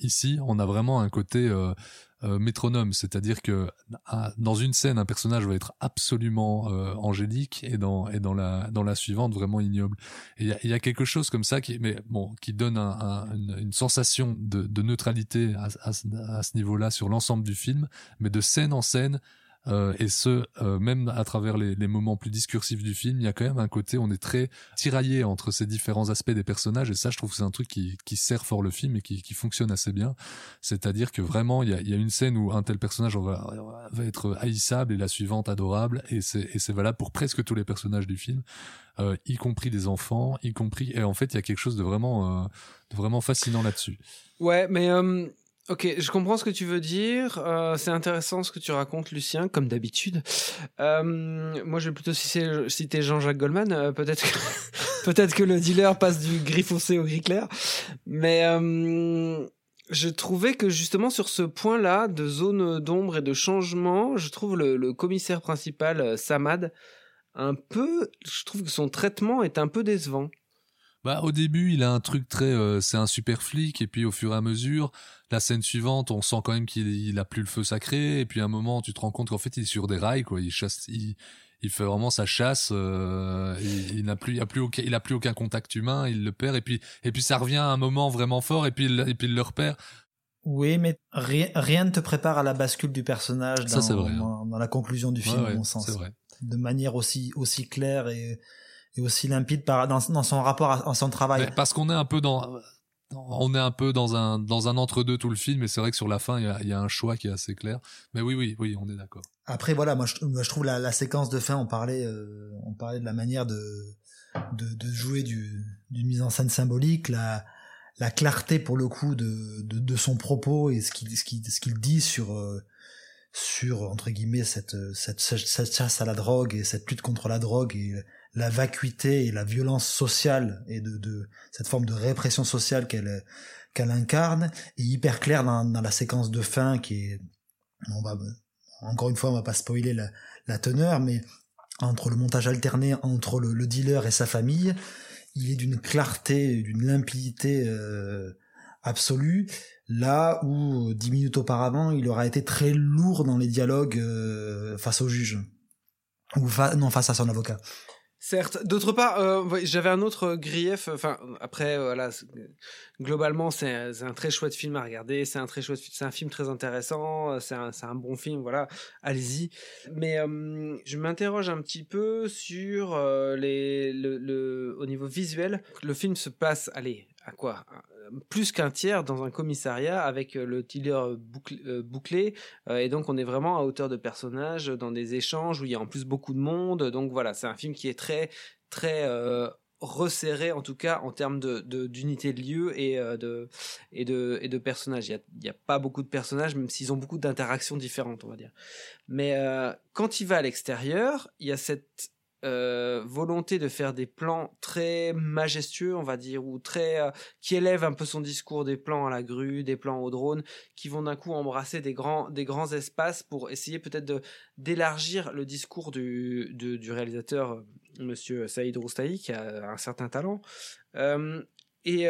ici, on a vraiment un côté euh, métronome, c'est-à-dire que ah, dans une scène, un personnage va être absolument euh, angélique et dans et dans la dans la suivante vraiment ignoble. Il y a, quelque chose comme ça qui mais bon qui donne un, une, sensation de, neutralité à ce niveau-là sur l'ensemble du film, mais de scène en scène euh, et ce, euh, même à travers les, les, moments plus discursifs du film, il y a quand même un côté, on est très tiraillé entre ces différents aspects des personnages, et ça, je trouve que c'est un truc qui, qui sert fort le film et qui, qui fonctionne assez bien. C'est-à-dire que vraiment, il y a, y a une scène où un tel personnage va, va être haïssable et la suivante adorable, et c'est valable pour presque tous les personnages du film. Euh, y compris des enfants, y compris et en fait il y a quelque chose de vraiment euh, de vraiment fascinant là-dessus.
Ouais, mais euh, Ok, je comprends ce que tu veux dire. Euh, c'est intéressant ce que tu racontes, Lucien, comme d'habitude. Euh, moi, je vais plutôt citer, Jean-Jacques Goldman. Euh, peut-être que (laughs) peut-être que le dealer passe du gris foncé au gris clair, mais euh, je trouvais que justement sur ce point-là de zone d'ombre et de changement, je trouve le, le commissaire principal euh, Samad un peu. Je trouve que son traitement est un peu décevant.
Bah, au début, il a un truc très, euh, c'est un super flic, et puis au fur et à mesure, la scène suivante, on sent quand même qu'il a plus le feu sacré, et puis à un moment, tu te rends compte qu'en fait, il est sur des rails, quoi. Il chasse, il, il fait vraiment sa chasse. Euh, il, il n'a plus, il a plus aucun, il a plus aucun contact humain, il le perd, et puis, et puis ça revient à un moment vraiment fort, et puis, il, et puis il le repère.
Oui, mais rien, rien ne te prépare à la bascule du personnage dans,
vrai, hein.
dans, dans, la conclusion du film,
ouais,
à mon sens.
Vrai.
De manière aussi, aussi claire et et aussi limpide par, dans, dans son rapport à, à son travail.
parce qu'on est un peu dans on est un peu dans un dans un entre deux tout le film et c'est vrai que sur la fin il y a, y a, un choix qui est assez clair mais oui oui oui on est d'accord
après voilà moi je, moi, je trouve la, la, séquence de fin on parlait euh, on parlait de la manière de de, de jouer du d'une mise en scène symbolique la la clarté pour le coup de de, de son propos et ce qu'il ce qu'il ce qu'il dit sur euh, sur entre guillemets cette, cette cette chasse à la drogue et cette lutte contre la drogue et la vacuité et la violence sociale et de, cette forme de répression sociale qu'elle incarne est hyper claire dans, la séquence de fin qui est on va encore une fois on va pas spoiler la, teneur mais entre le montage alterné entre le, le dealer et sa famille il est d'une clarté d'une limpidité euh, absolue. Là où dix minutes auparavant il aura été très lourd dans les dialogues euh, face au juge. Ou non face à son avocat
Certes. D'autre part, euh, j'avais un autre grief. Enfin, après, euh, voilà, globalement, c'est un très chouette film à regarder. C'est un très chouette, c'est un film très intéressant. euh, C'est un, un bon film. Voilà, allez-y. Mais euh, je m'interroge un petit peu sur euh, les, le, le, au niveau visuel. Le film se passe, allez, à quoi? Plus qu'un tiers dans un commissariat avec euh, le dealer bouclé, euh, bouclé. Euh, et donc on est vraiment à hauteur de personnages dans des échanges où il y a en plus beaucoup de monde. Donc voilà c'est un film qui est très très resserré en tout cas en termes d'unité de, lieu et de et de et de personnages. Il y a, a pas beaucoup de personnages même s'ils ont beaucoup d'interactions différentes on va dire. Mais quand il va à l'extérieur il y a cette euh, volonté de faire des plans très majestueux, on va dire, ou très euh, qui élèvent un peu son discours, des plans à la grue, des plans au drone, qui vont d'un coup embrasser des grands des grands espaces pour essayer peut-être de d'élargir le discours du réalisateur euh, Monsieur Saïd Roustahi qui a un certain talent. Et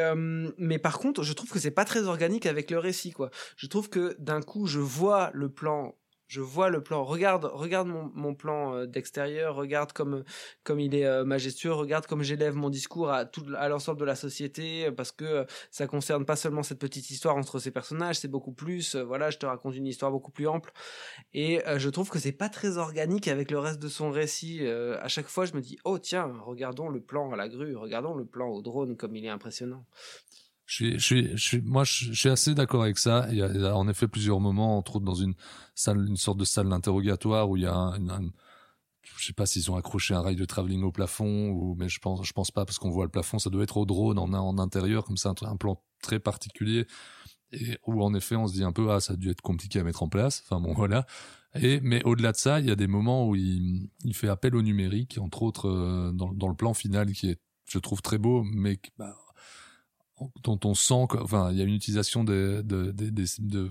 mais par contre, je trouve que c'est pas très organique avec le récit, quoi. Je trouve que d'un coup, je vois le plan je vois le plan. Regarde, regarde mon, plan euh, d'extérieur. Regarde comme comme il est euh, majestueux. Regarde comme j'élève mon discours à tout à l'ensemble de la société euh, parce que ça concerne pas seulement cette petite histoire entre ces personnages. C'est beaucoup plus. voilà, je te raconte une histoire beaucoup plus ample. Et je trouve que c'est pas très organique avec le reste de son récit. À chaque fois, je me dis oh tiens, regardons le plan à la grue. Regardons le plan au drone comme il est impressionnant.
Je suis, je suis, je suis, moi, je, suis assez d'accord avec ça. Il y, a, en effet plusieurs moments, entre autres dans une salle, une sorte de salle d'interrogatoire où il y a un, un- je sais pas s'ils ont accroché un rail de travelling au plafond ou, mais je pense, je pense pas parce qu'on voit le plafond, ça doit être au drone en, intérieur comme ça, un, plan très particulier et où en effet on se dit un peu ah ça a dû être compliqué à mettre en place. Enfin bon voilà. Et mais au-delà de ça, il y a des moments où il, il fait appel au numérique, entre autres euh, dans, dans le plan final qui est, je trouve très beau, mais bah, dont on sent que, enfin, il y a une utilisation de, des- de-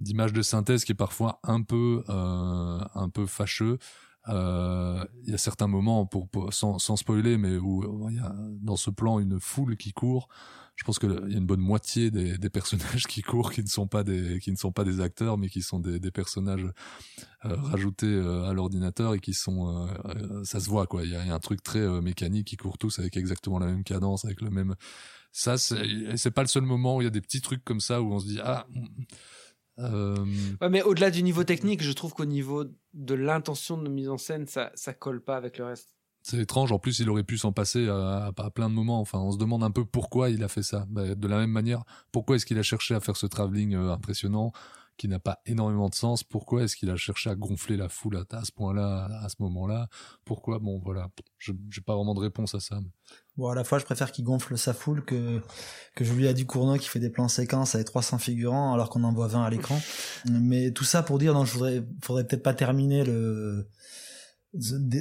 d'images de synthèse qui est parfois un peu, euh, un peu fâcheux. Euh, Il y a certains moments, pour, sans, sans spoiler, mais où il y a dans ce plan une foule qui court. Je pense qu'il y a une bonne moitié des, des personnages qui courent qui ne sont pas des, qui ne sont pas des acteurs, mais qui sont des, des personnages euh, rajoutés euh, à l'ordinateur et qui sont, euh, ça se voit quoi. Il y y a un truc très mécanique. Ils courent tous avec exactement la même cadence, avec le même. Ça, c'est pas le seul moment où il y a des petits trucs comme ça où on se dit ah. euh,
Ouais, mais au-delà du niveau technique, je trouve qu'au niveau de l'intention de mise en scène, ça ça colle pas avec le reste.
C'est étrange. En plus, il aurait pu s'en passer à, à- à plein de moments. Enfin, on se demande un peu pourquoi il a fait ça. Bah, de la même manière, pourquoi est-ce qu'il a cherché à faire ce travelling euh, impressionnant? Qui n'a pas énormément de sens Pourquoi est-ce qu'il a cherché à gonfler la foule à, ce point-là, à ce moment-là? Pourquoi? Bon, voilà. Je n'ai pas vraiment de réponse à ça.
Bon, à la fois, je préfère qu'il gonfle sa foule que, que Julia Ducournau qui fait des plans séquences avec 300 figurants alors qu'on en voit 20 à l'écran. Mais tout ça pour dire, non, je voudrais, faudrait peut-être pas terminer le,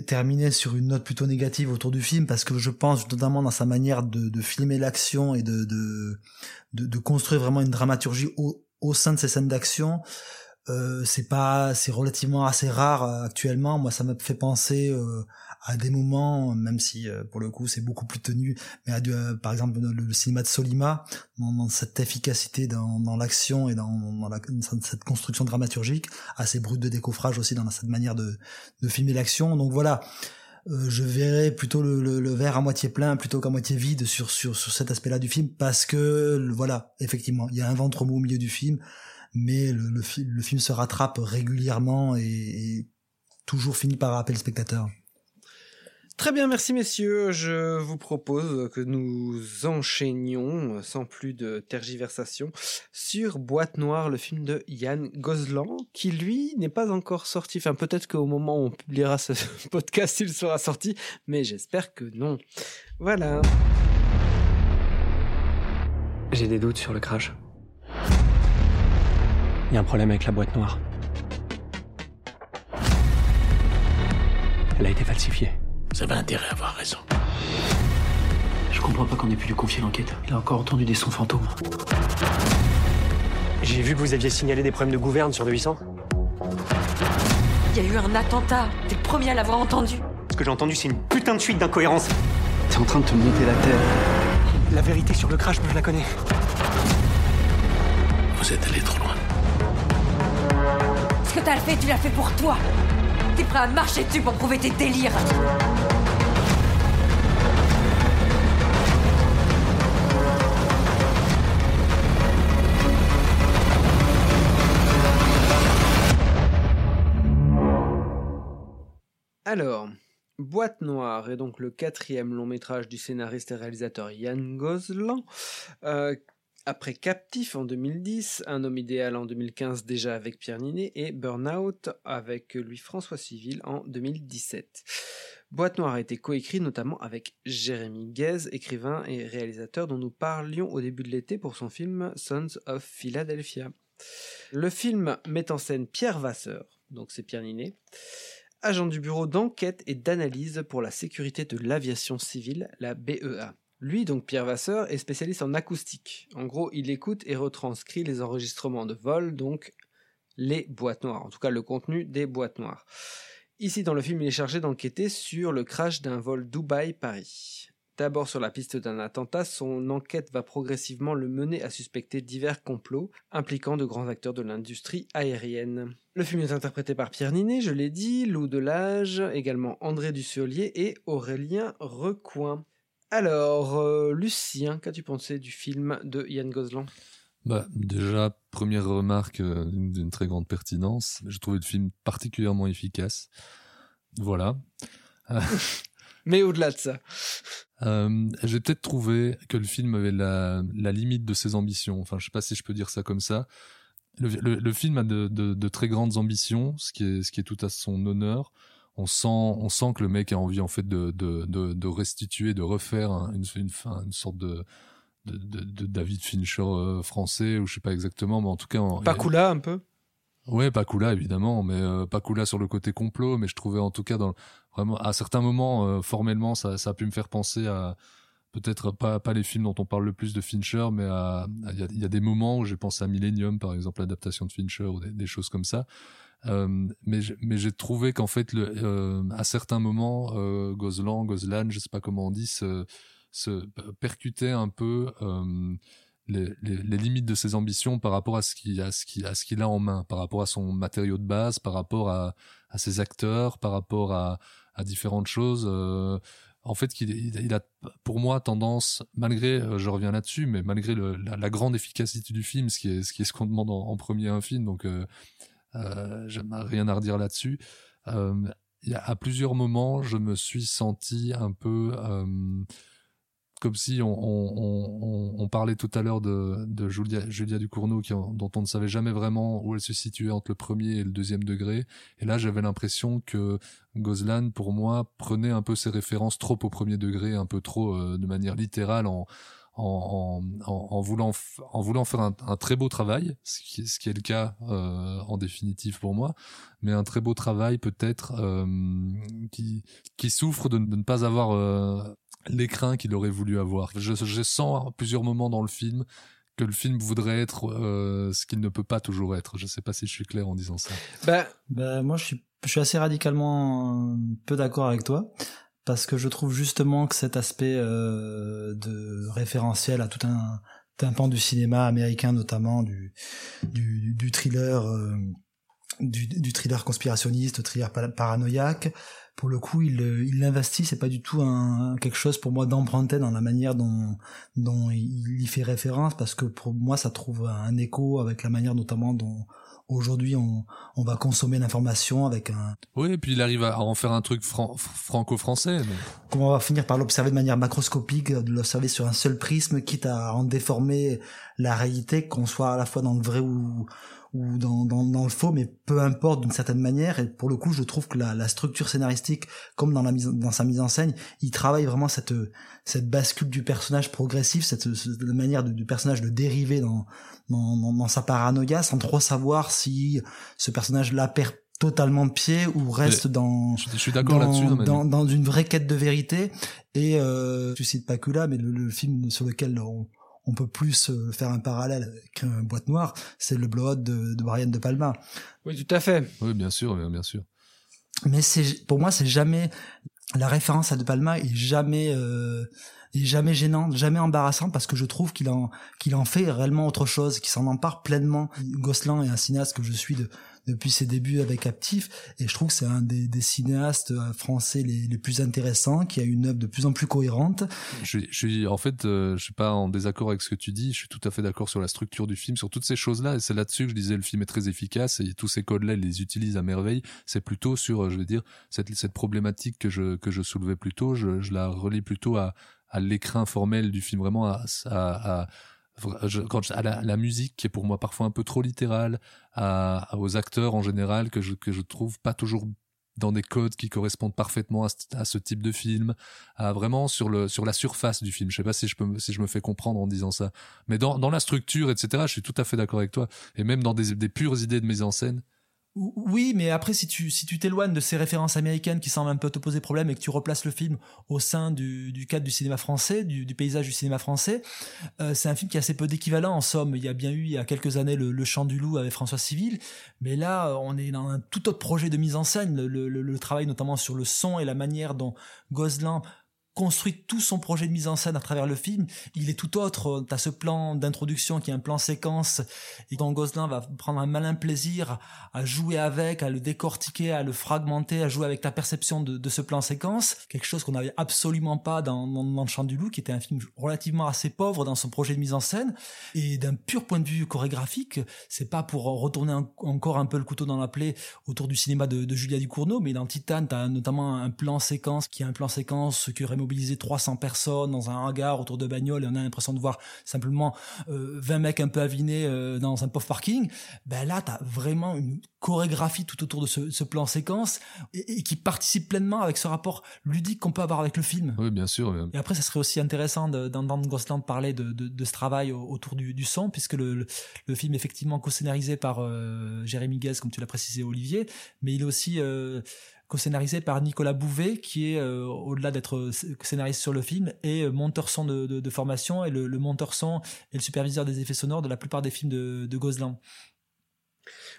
terminer sur une note plutôt négative autour du film parce que je pense notamment dans sa manière de, filmer l'action et de, de, construire vraiment une dramaturgie au sein de ces scènes d'action. Euh, c'est pas, c'est relativement assez rare euh, actuellement. Moi, ça m'a fait penser euh, à des moments, même si euh, pour le coup c'est beaucoup plus tenu, mais à du- euh, par exemple le, le cinéma de Solima, dans, dans cette efficacité dans, dans l'action et dans, dans la- dans cette construction dramaturgique, assez brute de décoffrage aussi dans cette manière de, de filmer l'action. Donc voilà. Euh, je verrais plutôt le, le, verre à moitié plein plutôt qu'à moitié vide sur, sur, sur cet aspect-là du film parce que voilà effectivement il y a un ventre mou au milieu du film mais le film se rattrape régulièrement et, et toujours finit par rappeler le spectateur.
Très bien, merci messieurs. Je vous propose que nous enchaînions, euh, sans plus de tergiversation, sur Boîte Noire, le film de Yann Gozlan, qui lui n'est pas encore sorti. Enfin, peut-être qu'au moment où on publiera ce (laughs) podcast, il sera sorti, mais j'espère que non. Voilà.
J'ai des doutes sur le crash. Il y a un problème avec la boîte noire. Elle a été falsifiée.
Vous avez intérêt à avoir raison.
Je comprends pas qu'on ait pu lui confier l'enquête. Il a encore entendu des sons fantômes. J'ai vu que vous aviez signalé des problèmes de gouverne sur le 800.
Il y a eu un attentat. T'es le premier à l'avoir entendu.
Ce que j'ai entendu, c'est une putain de suite d'incohérences. T'es en train de te monter la tête. La vérité sur le crash, moi je la connais.
Vous êtes allé trop loin.
Ce que t'as fait, tu l'as fait pour toi. T'es prêt à marcher dessus pour prouver tes délires.
Alors, Boîte Noire est donc le quatrième long métrage du scénariste et réalisateur Yann Gozlan, après Captif en 2010, Un homme idéal en 2015 déjà avec Pierre Ninet et Burnout avec Louis-François Civil en 2017. Boîte Noire a été coécrit notamment avec Jérémy Guez, écrivain et réalisateur dont nous parlions au début de l'été pour son film Sons of Philadelphia. Le film met en scène Pierre Vasseur, donc c'est Pierre Ninet, agent du bureau d'enquête et d'analyse pour la sécurité de l'aviation civile, la BEA. Lui, donc Pierre Vasseur, est spécialiste en acoustique. En gros, il écoute et retranscrit les enregistrements de vol, donc les boîtes noires, en tout cas le contenu des boîtes noires. Ici, dans le film, il est chargé d'enquêter sur le crash d'un vol Dubaï-Paris. D'abord sur la piste d'un attentat, son enquête va progressivement le mener à suspecter divers complots impliquant de grands acteurs de l'industrie aérienne. Le film est interprété par Pierre Ninet, je l'ai dit, Lou Delage, également André Dussolier et Aurélien Recoin. Alors, euh, Lucien, qu'as-tu pensé du film de Yann Goslan
bah, déjà, première remarque euh, d'une très grande pertinence. J'ai trouvé le film particulièrement efficace. Voilà. (laughs)
Mais au-delà de ça.
Euh, j'ai peut-être trouvé que le film avait la, la, limite de ses ambitions. Enfin, je sais pas si je peux dire ça comme ça. Le, le, film a de, de, de, très grandes ambitions, ce qui est, ce qui est tout à son honneur. On sent, on sent que le mec a envie en fait de, de, de, de restituer, de refaire une, une, une sorte de, de, de, David Fincher euh, français ou je sais pas exactement, mais en tout cas.
Pakula un peu?
Ouais, Pakula évidemment, mais euh, Pakula sur le côté complot, mais je trouvais en tout cas dans vraiment à certains moments euh, formellement ça, ça a pu me faire penser à peut-être pas pas les films dont on parle le plus de Fincher, mais il y a, y a, des moments où j'ai pensé à Millennium par exemple, l'adaptation de Fincher ou des, choses comme ça. Euh, mais j'ai trouvé qu'en fait euh, à certains moments euh, Gozlan, Gozlan, je sais pas comment on dit, se, percutait un peu euh, les, limites de ses ambitions par rapport à ce qu'il a, ce qu'il a, en main, par rapport à son matériau de base, par rapport à, à ses acteurs, par rapport à, à différentes choses. Euh, en fait, qu'il il a pour moi tendance, malgré, je reviens là-dessus, mais malgré la, grande efficacité du film, ce qui est ce qu'on demande en, premier un film, donc euh, euh, j'aime rien à redire là-dessus. Euh, à plusieurs moments, je me suis senti un peu comme si on, parlait tout à l'heure de, de Julia, Julia Ducournau qui, dont on ne savait jamais vraiment où elle se situait entre le premier et le deuxième degré. Et là, j'avais l'impression que Gozlan, pour moi, prenait un peu ses références trop au premier degré, un peu trop euh, de manière littérale en, en, en, en, voulant, en voulant faire un, un, très beau travail, ce qui, ce qui est le cas euh, en définitive pour moi, mais un très beau travail peut-être euh, qui, qui souffre de, de, ne pas avoir euh, l'écrin qu'il aurait voulu avoir. Je, je, sens à plusieurs moments dans le film que le film voudrait être euh, ce qu'il ne peut pas toujours être. Je sais pas si je suis clair en disant ça.
Ben, ben moi je suis, je suis assez radicalement peu d'accord avec toi parce que je trouve justement que cet aspect euh, de référentiel à tout un, un pan du cinéma américain notamment du du, thriller euh, du, thriller conspirationniste, thriller paranoïaque, pour le coup, il il l'investit, c'est pas du tout quelque chose pour moi d'emprunter dans la manière dont dont il y fait référence, parce que pour moi, ça trouve un écho avec la manière notamment dont aujourd'hui on, on va consommer l'information avec un.
Oui, et puis il arrive à en faire un truc franco-français. Mais...
Comment on va finir par l'observer de manière macroscopique, de l'observer sur un seul prisme, quitte à en déformer la réalité, qu'on soit à la fois dans le vrai ou ou dans, dans, dans, le faux, mais peu importe d'une certaine manière. Et pour le coup, je trouve que la, la structure scénaristique, comme dans, la mise, dans sa mise en scène, il travaille vraiment cette, cette bascule du personnage progressif, cette, cette manière du personnage de dériver dans, dans, dans, sa paranoïa, sans trop savoir si ce personnage-là perd totalement de pied ou reste dans
je, suis d'accord là-dessus
dans, dans, une vraie quête de vérité. Et euh, tu cites Pacula mais le, le film sur lequel on, on peut plus faire un parallèle avec une boîte noire, c'est le blowout de, de Brian De Palma.
Oui, tout à fait.
Oui, bien sûr, bien sûr.
Mais c'est pour moi, c'est jamais la référence à De Palma est jamais euh, est jamais gênante, jamais embarrassante parce que je trouve qu'il en qu'il en fait réellement autre chose, qu'il s'en empare pleinement. Gosselin est un cinéaste que je suis de, depuis ses débuts avec Captif. Et je trouve que c'est un des, des cinéastes français les, les, plus intéressants, qui a une œuvre de plus en plus cohérente.
Je, je suis en fait, je suis pas en désaccord avec ce que tu dis. Je suis tout à fait d'accord sur la structure du film, sur toutes ces choses-là. Et c'est là-dessus que je disais le film est très efficace et tous ces codes-là, il les utilise à merveille. C'est plutôt sur, je vais dire, cette, cette problématique que je que je soulevais plus tôt. Je, je la relie plutôt à à l'écrin formel du film, vraiment à, à, la, musique qui est pour moi parfois un peu trop littérale, à, aux acteurs en général que je que je trouve pas toujours dans des codes qui correspondent parfaitement à, à, ce type de film, à vraiment sur le sur la surface du film. Je sais pas si je peux si je me fais comprendre en disant ça, mais dans dans la structure etc. Je suis tout à fait d'accord avec toi et même dans des des pures idées de mise en scène.
Oui, mais après, si tu si tu t'éloignes de ces références américaines qui semblent un peu te poser problème et que tu replaces le film au sein du, du cadre du cinéma français, du, paysage du cinéma français, euh, c'est un film qui a assez peu d'équivalent. En somme, il y a bien eu il y a quelques années le, Chant du Loup avec François Civil, mais là, on est dans un tout autre projet de mise en scène. Le, le, travail notamment sur le son et la manière dont Gosselin construit tout son projet de mise en scène à travers le film. Il est tout autre. T'as ce plan d'introduction qui est un plan séquence et dont Gosselin va prendre un malin plaisir à jouer avec, à le décortiquer, à le fragmenter, à jouer avec ta perception de, ce plan séquence. Quelque chose qu'on n'avait absolument pas dans, dans, dans, Le Chant du Loup, qui était un film relativement assez pauvre dans son projet de mise en scène. Et d'un pur point de vue chorégraphique, c'est pas pour retourner encore un peu le couteau dans la plaie autour du cinéma de, Julia Ducournau, mais dans Titan, t'as notamment un plan séquence qui est un plan séquence que mobiliser 300 personnes dans un hangar autour de bagnoles et on a l'impression de voir simplement euh, 20 mecs un peu avinés euh, dans un pauvre parking, ben là, tu as vraiment une chorégraphie tout autour de ce, ce plan séquence et, et, qui participe pleinement avec ce rapport ludique qu'on peut avoir avec le film.
Oui, bien sûr.
Et après, ça serait aussi intéressant d'entendre Gosland parler de, de, de, ce travail autour du, du son, puisque le, le, le, film est effectivement co-scénarisé par euh, Jérémy Guez, comme tu l'as précisé, Olivier, mais il est aussi... Euh, co-scénarisé par Nicolas Bouvet, qui est, euh, au-delà d'être scénariste sur le film, est euh, monteur son de, formation et le, monteur son et le superviseur des effets sonores de la plupart des films de, de.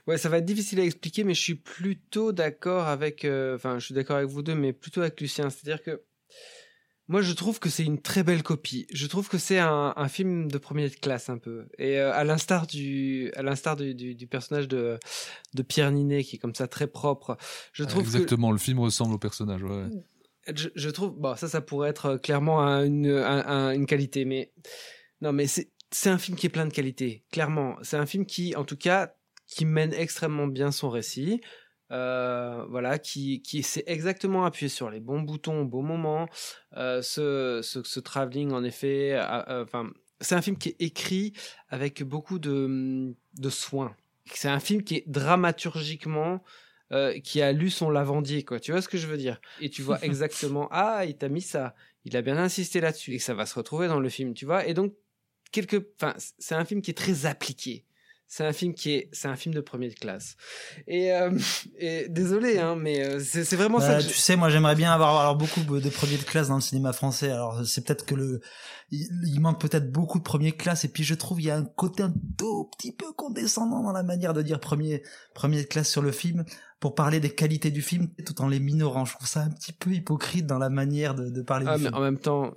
Ouais, ça va être difficile à expliquer, mais je suis plutôt d'accord avec, euh, enfin, je suis d'accord avec vous deux, mais plutôt avec Lucien. C'est-à-dire que moi, je trouve que c'est une très belle copie. Je trouve que c'est un, un, film de première classe un peu. Et euh, à l'instar du, à l'instar du, du, du, personnage de, de Pierre Ninet, qui est comme ça très propre. Je trouve
exactement. Que... Le film ressemble au personnage. Ouais.
Je, je, trouve, bon, ça, ça pourrait être clairement une, un, une qualité, mais non, mais c'est, c'est un film qui est plein de qualités. Clairement, c'est un film qui, en tout cas, qui mène extrêmement bien son récit euh, voilà, qui, qui s'est exactement appuyé sur les bons boutons au bon moment. Euh, ce, ce, ce travelling, en effet, enfin, c'est un film qui est écrit avec beaucoup de, de soin. C'est un film qui est dramaturgiquement euh, qui a lu son lavandier, quoi. Tu vois ce que je veux dire? Et tu vois (laughs) exactement, ah, il t'a mis ça, il a bien insisté là-dessus, et ça va se retrouver dans le film, tu vois. Et donc, quelque, enfin, c'est un film qui est très appliqué. C'est un film qui est, c'est un film de première classe. Et, euh, et désolé, hein, mais euh, c'est vraiment
bah,
ça.
tu sais, moi j'aimerais bien avoir alors beaucoup de première classe dans le cinéma français. Alors c'est peut-être que le, il, il manque peut-être beaucoup de première classe. Et puis je trouve il y a un côté un tout petit peu condescendant dans la manière de dire premier première classe sur le film pour parler des qualités du film tout en les minorant. Je trouve ça un petit peu hypocrite dans la manière de, de parler
ah,
du
mais
film.
En même temps,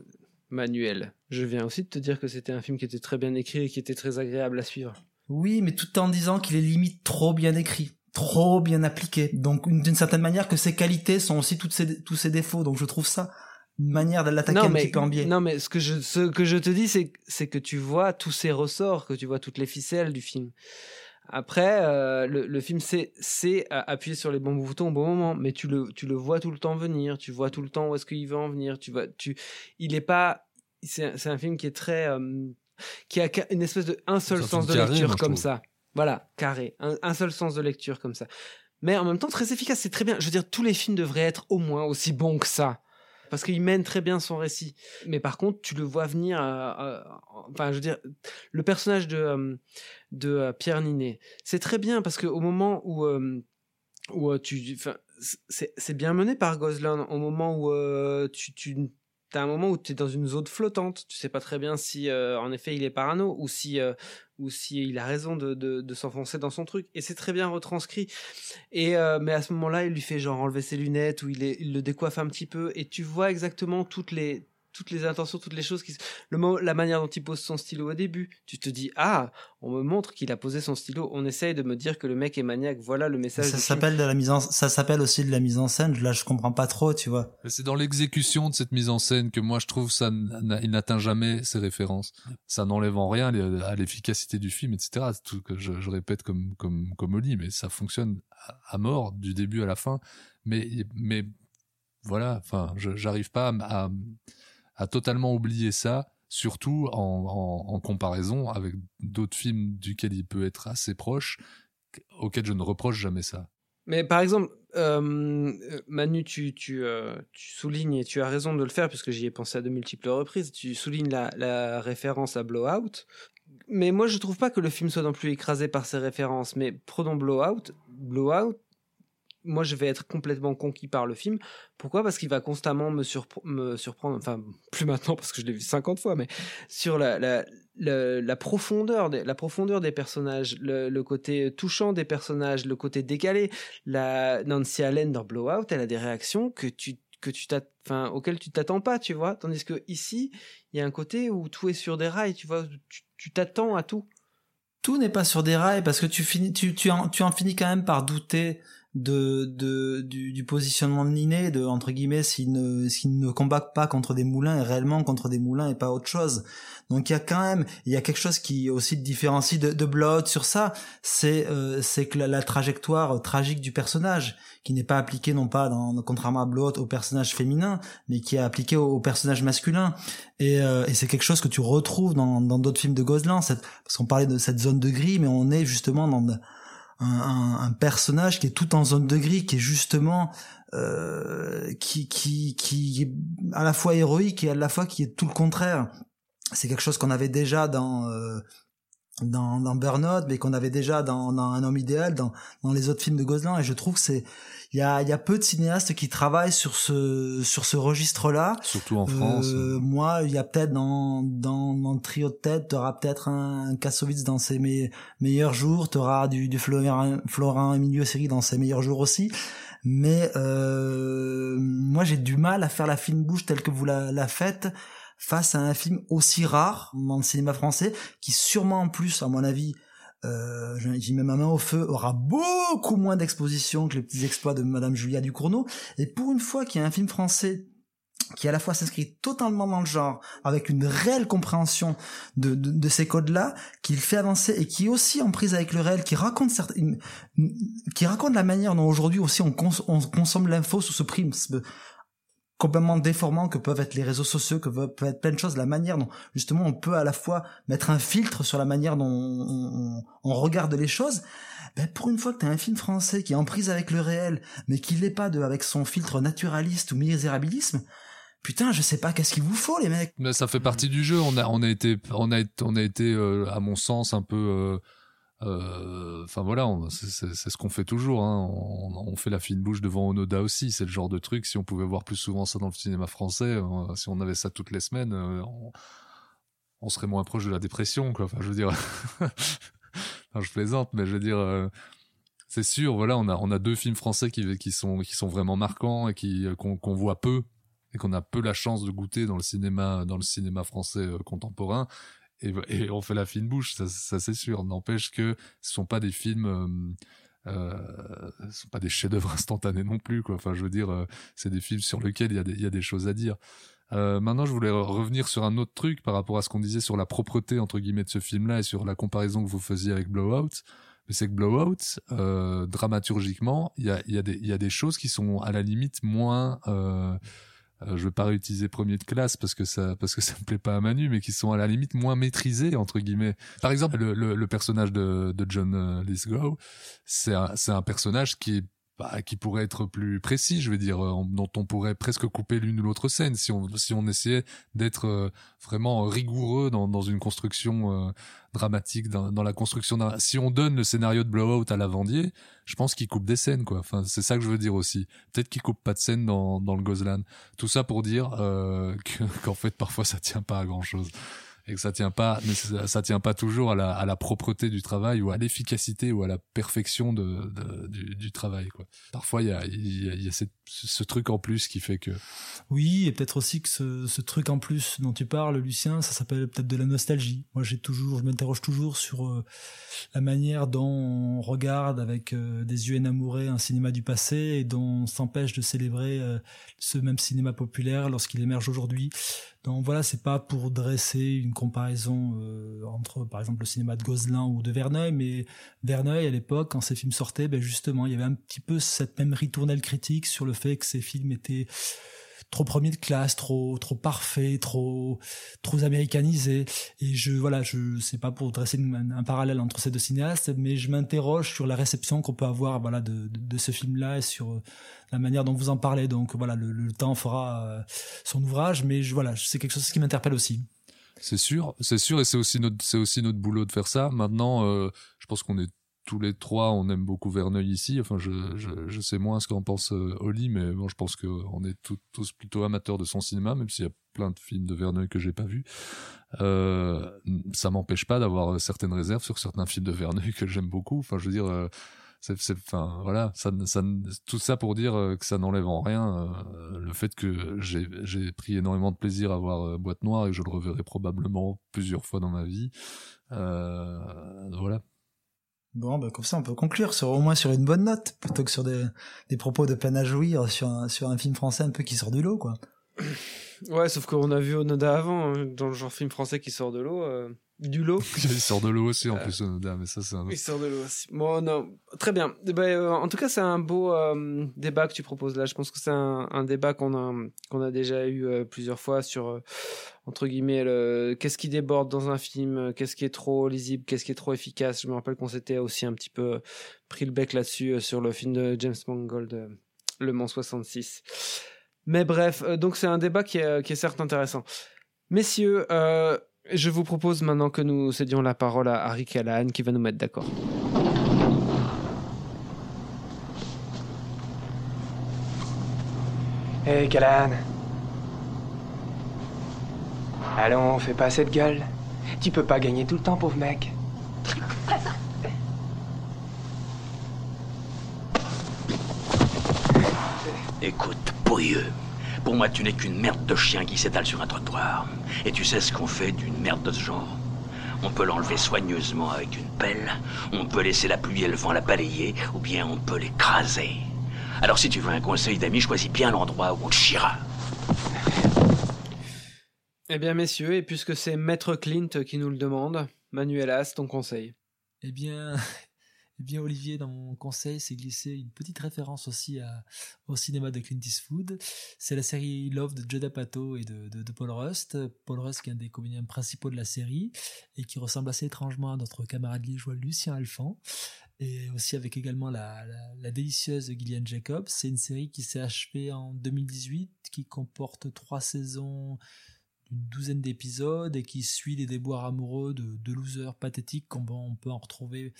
Manuel, je viens aussi de te dire que c'était un film qui était très bien écrit et qui était très agréable à suivre.
Oui, mais tout en disant qu'il est limite trop bien écrit, trop bien appliqué. Donc d'une certaine manière que ses qualités sont aussi toutes ses, tous ses défauts. Donc je trouve ça une manière de l'attaquer un petit peu en biais.
Non, mais ce que je, ce que je te dis, c'est, c'est que tu vois tous ces ressorts, que tu vois toutes les ficelles du film. Après, euh, le, le, film c'est c'est appuyer sur les bons boutons au bon moment, mais tu le tu le vois tout le temps venir, tu vois tout le temps où est-ce qu'il veut en venir, tu vois tu il est pas c'est c'est un film qui est très euh, qui a une espèce de un seul sens de lecture moi, comme ça. Voilà, carré, un, un, seul sens de lecture comme ça. Mais en même temps très efficace, c'est très bien. Je veux dire, tous les films devraient être au moins aussi bons que ça. Parce qu'il mène très bien son récit. Mais par contre, tu le vois venir. Euh, euh, enfin, je veux dire, le personnage de, euh, de Pierre Ninet, c'est très bien parce qu'au moment où, où tu. C'est bien mené par Gosselin. Au moment où tu, tu t'as un moment où tu es dans une zone flottante. Tu sais pas très bien si, euh, en effet, il est parano ou si, euh, ou si il a raison de, de, s'enfoncer dans son truc. Et c'est très bien retranscrit. Et euh, mais à ce moment-là, il lui fait genre enlever ses lunettes ou il, est, il le décoiffe un petit peu et tu vois exactement toutes les toutes les intentions, toutes les choses qui, le mo- la manière dont il pose son stylo au début. Tu te dis, ah, on me montre qu'il a posé son stylo. On essaye de me dire que le mec est maniaque. Voilà le message.
Ça s'appelle de la mise en, ça s'appelle aussi de la mise en scène. Là, je comprends pas trop, tu vois.
C'est dans l'exécution de cette mise en scène que moi je trouve ça il n'atteint jamais ses références. Ça n'enlève en rien à l'efficacité du film, etc. C'est Tout que je, je répète comme comme comme Oli, mais ça fonctionne à, mort du début à la fin. Mais mais voilà, enfin, je- j'arrive pas à, à, à totalement oublier ça, surtout en, en, comparaison avec d'autres films duquel il peut être assez proche, auxquels je ne reproche jamais ça.
Mais par exemple, euh, Manu, tu, euh, tu soulignes, et tu as raison de le faire, puisque j'y ai pensé à de multiples reprises, tu soulignes la, la référence à Blowout. Mais moi, je trouve pas que le film soit non plus écrasé par ces références. Mais prenons Blowout. Blowout, moi, je vais être complètement conquis par le film. Pourquoi? Parce qu'il va constamment me, surpre- me surprendre, enfin, plus maintenant parce que je l'ai vu 50 fois, mais sur la, profondeur, des, la profondeur des personnages, le, côté touchant des personnages, le côté décalé. La Nancy Allen dans Blowout, elle a des réactions que tu que tu enfin auxquelles tu t'attends pas, tu vois. Tandis que ici, il y a un côté où tout est sur des rails, tu vois. Tu t'attends à tout.
tout n'est pas sur des rails parce que tu finis tu tu en, tu en finis quand même par douter de de du, du positionnement de Niné de entre guillemets s'il ne s'il ne combat pas contre des moulins et réellement contre des moulins et pas autre chose. Donc il y a quand même il y a quelque chose qui aussi le différencie de, de Blood sur ça. C'est euh, c'est que la, la trajectoire tragique du personnage qui n'est pas appliquée non pas dans contrairement à Blood au personnage féminin mais qui est appliquée au, au personnage masculin. Et, euh, et c'est quelque chose que tu retrouves dans dans d'autres films de Gosselin cette, parce qu'on parlait de cette zone de gris mais on est justement dans un, un, personnage qui est tout en zone de gris, qui est justement euh, qui, qui qui est à la fois héroïque et à la fois qui est tout le contraire. C'est quelque chose qu'on avait déjà dans euh, dans, dans Burnout, mais qu'on avait déjà dans, dans Un homme idéal, dans, dans les autres films de Gosselin, et je trouve que c'est il y a, y a peu de cinéastes qui travaillent sur ce sur ce registre-là.
Surtout en France.
Euh, moi, il y a peut-être dans dans dans le trio de tête, t'auras peut-être un, un Kassovitz dans ses me- meilleurs jours, t'auras du du Florin Florin Emilio Seri dans ses meilleurs jours aussi. Mais euh, moi, j'ai du mal à faire la fine bouche telle que vous la, la faites face à un film aussi rare dans le cinéma français, qui sûrement en plus, à mon avis, euh, j'y mets ma main au feu, aura beaucoup moins d'exposition que les petits exploits de Madame Julia Ducournau. Et pour une fois qu'il y a un film français qui à la fois s'inscrit totalement dans le genre, avec une réelle compréhension de, de, ces codes-là, qui fait avancer et qui est aussi en prise avec le réel, qui raconte certaines, qui raconte la manière dont aujourd'hui aussi on consomme l'info sous ce prisme complètement déformant que peuvent être les réseaux sociaux, que peuvent être plein de choses, la manière dont justement on peut à la fois mettre un filtre sur la manière dont on, regarde les choses. Ben pour une fois que tu as un film français qui est en prise avec le réel, mais qui l'est pas de avec son filtre naturaliste ou misérabilisme, putain, je sais pas qu'est-ce qu'il vous faut les mecs.
Mais ça fait partie du jeu. On a, on a été, on a, on a été, euh, à mon sens, un peu. euh, euh, Enfin voilà, c'est ce qu'on fait toujours. Hein. On, fait la fine bouche devant Onoda aussi. C'est le genre de truc. Si on pouvait voir plus souvent ça dans le cinéma français, euh, si on avait ça toutes les semaines, euh, on, serait moins proche de la dépression. Enfin, je veux dire, (laughs) je plaisante, mais je veux dire. c'est sûr, voilà, on a deux films français qui sont vraiment marquants et qu'on voit peu et qu'on a peu la chance de goûter dans le cinéma dans le cinéma français contemporain et, on fait la fine bouche ça, c'est sûr n'empêche que ce sont pas des films euh, euh, ce sont pas des chefs-d'œuvre (laughs) instantanés non plus enfin je veux dire euh, c'est des films sur lesquels il y a des choses à dire euh, maintenant, je voulais re- revenir sur un autre truc par rapport à ce qu'on disait sur la propreté entre guillemets de ce film-là et sur la comparaison que vous faisiez avec Blowout. Mais c'est que Blowout, dramaturgiquement, il y a des choses qui sont à la limite moins. Euh, je veux pas réutiliser premier de classe parce que ça parce que ça me plaît pas à Manu, mais qui sont à la limite moins maîtrisées entre guillemets. Par exemple, le, le, le personnage de, de John euh, Lithgow, c'est un, c'est un personnage qui est bah, qui pourrait être plus précis, je veux dire, euh, dont on pourrait presque couper l'une ou l'autre scène si on si on essayait d'être euh, vraiment rigoureux dans dans une construction euh, dramatique, dans, dans la construction. d'un- Si on donne le scénario de Blowout à Lavandier, je pense qu'il coupe des scènes, quoi. Enfin, c'est ça que je veux dire aussi. Peut-être qu'il coupe pas de scènes dans dans le Gozlan. Tout ça pour dire euh, (laughs) que- qu'en fait parfois ça tient pas à grand chose. Et que ça tient pas ça tient pas toujours à la, à la propreté du travail ou à l'efficacité ou à la perfection de, de du, travail quoi. Parfois il y a y a, y a ce truc en plus qui fait que
oui et peut-être aussi que ce, ce truc en plus dont tu parles Lucien ça s'appelle peut-être de la nostalgie. Moi j'ai toujours je m'interroge toujours sur euh, la manière dont on regarde avec euh, des yeux enamourés un cinéma du passé et dont on s'empêche de célébrer euh, ce même cinéma populaire lorsqu'il émerge aujourd'hui donc voilà, c'est pas pour dresser une comparaison euh, entre, par exemple, le cinéma de Gozlin ou de Verneuil, mais Verneuil, à l'époque, quand ces films sortaient, ben justement, il y avait un petit peu cette même ritournelle critique sur le fait que ces films étaient trop premier de classe, trop trop parfait, trop trop américanisé. Et je voilà, je sais pas pour dresser un parallèle entre ces deux cinéastes, mais je m'interroge sur la réception qu'on peut avoir voilà de, de, ce film-là et sur la manière dont vous en parlez. Donc voilà, le, temps fera euh, son ouvrage, mais voilà, c'est quelque chose qui m'interpelle aussi.
C'est sûr, c'est sûr, et c'est aussi notre c'est aussi notre boulot de faire ça. Maintenant, euh, je pense qu'on est tous les trois, on aime beaucoup Verneuil ici. Enfin, je, je, je sais moins ce qu'en pense euh, Oli, mais bon, je pense qu'on est tous plutôt amateurs de son cinéma, même s'il y a plein de films de Verneuil que j'ai pas vus. Euh, ça m'empêche pas d'avoir certaines réserves sur certains films de Verneuil que j'aime beaucoup. Enfin, je veux dire, euh, c'est, enfin, voilà, ça, ça, tout ça pour dire euh, que ça n'enlève en rien euh, le fait que j'ai, j'ai pris énormément de plaisir à voir Boîte Noire et que je le reverrai probablement plusieurs fois dans ma vie. voilà.
Bon, bah comme ça, on peut conclure sur au moins sur une bonne note, plutôt que sur des, des propos de peine à jouir sur un, sur un film français un peu qui sort du lot, quoi.
Ouais, sauf qu'on a vu Onoda avant, hein, dans le genre film français qui sort de l'eau. Euh, du lot. (laughs)
Il sort de l'eau aussi, en plus, Onoda, mais ça, c'est un autre.
Il sort de l'eau aussi. Bon, non. Très bien. Eh ben, euh, en tout cas, c'est un beau euh, débat que tu proposes là. Je pense que c'est un, un, débat qu'on a, qu'on a déjà eu euh, plusieurs fois sur, euh, entre guillemets, le, qu'est-ce qui déborde dans un film, qu'est-ce qui est trop lisible, qu'est-ce qui est trop efficace. Je me rappelle qu'on s'était aussi un petit peu pris le bec là-dessus sur le film de James Mangold, Le Mans 66. Mais bref, donc c'est un débat qui est, qui est certes intéressant. Messieurs, euh, je vous propose maintenant que nous cédions la parole à Harry Callahan qui va nous mettre d'accord.
Hé hey, Callahan. Allons, fais pas cette gueule. Tu peux pas gagner tout le temps, pauvre mec.
Écoute, pourrieux. Pour moi, tu n'es qu'une merde de chien qui s'étale sur un trottoir. Et tu sais ce qu'on fait d'une merde de ce genre? On peut l'enlever soigneusement avec une pelle, on peut laisser la pluie et le vent la balayer, ou bien on peut l'écraser. Alors si tu veux un conseil d'ami, choisis bien l'endroit où on te chiera.
Eh bien, messieurs, et puisque c'est Maître Clint qui nous le demande, Manuelas, ton conseil
Eh bien, eh bien Olivier dans mon conseil c'est glissé une petite référence aussi au cinéma de Clint Eastwood. C'est la série Love de Judd Apatow et de, Paul Rust Paul Rust qui est un des comédiens principaux de la série et qui ressemble assez étrangement à notre camarade liégeois Lucien Alphand. Et aussi avec également la, la, la délicieuse Gillian Jacobs. C'est une série qui s'est achevée en 2018 qui comporte trois saisons une douzaine d'épisodes et qui suit les déboires amoureux de, de losers pathétiques qu'on on peut en retrouver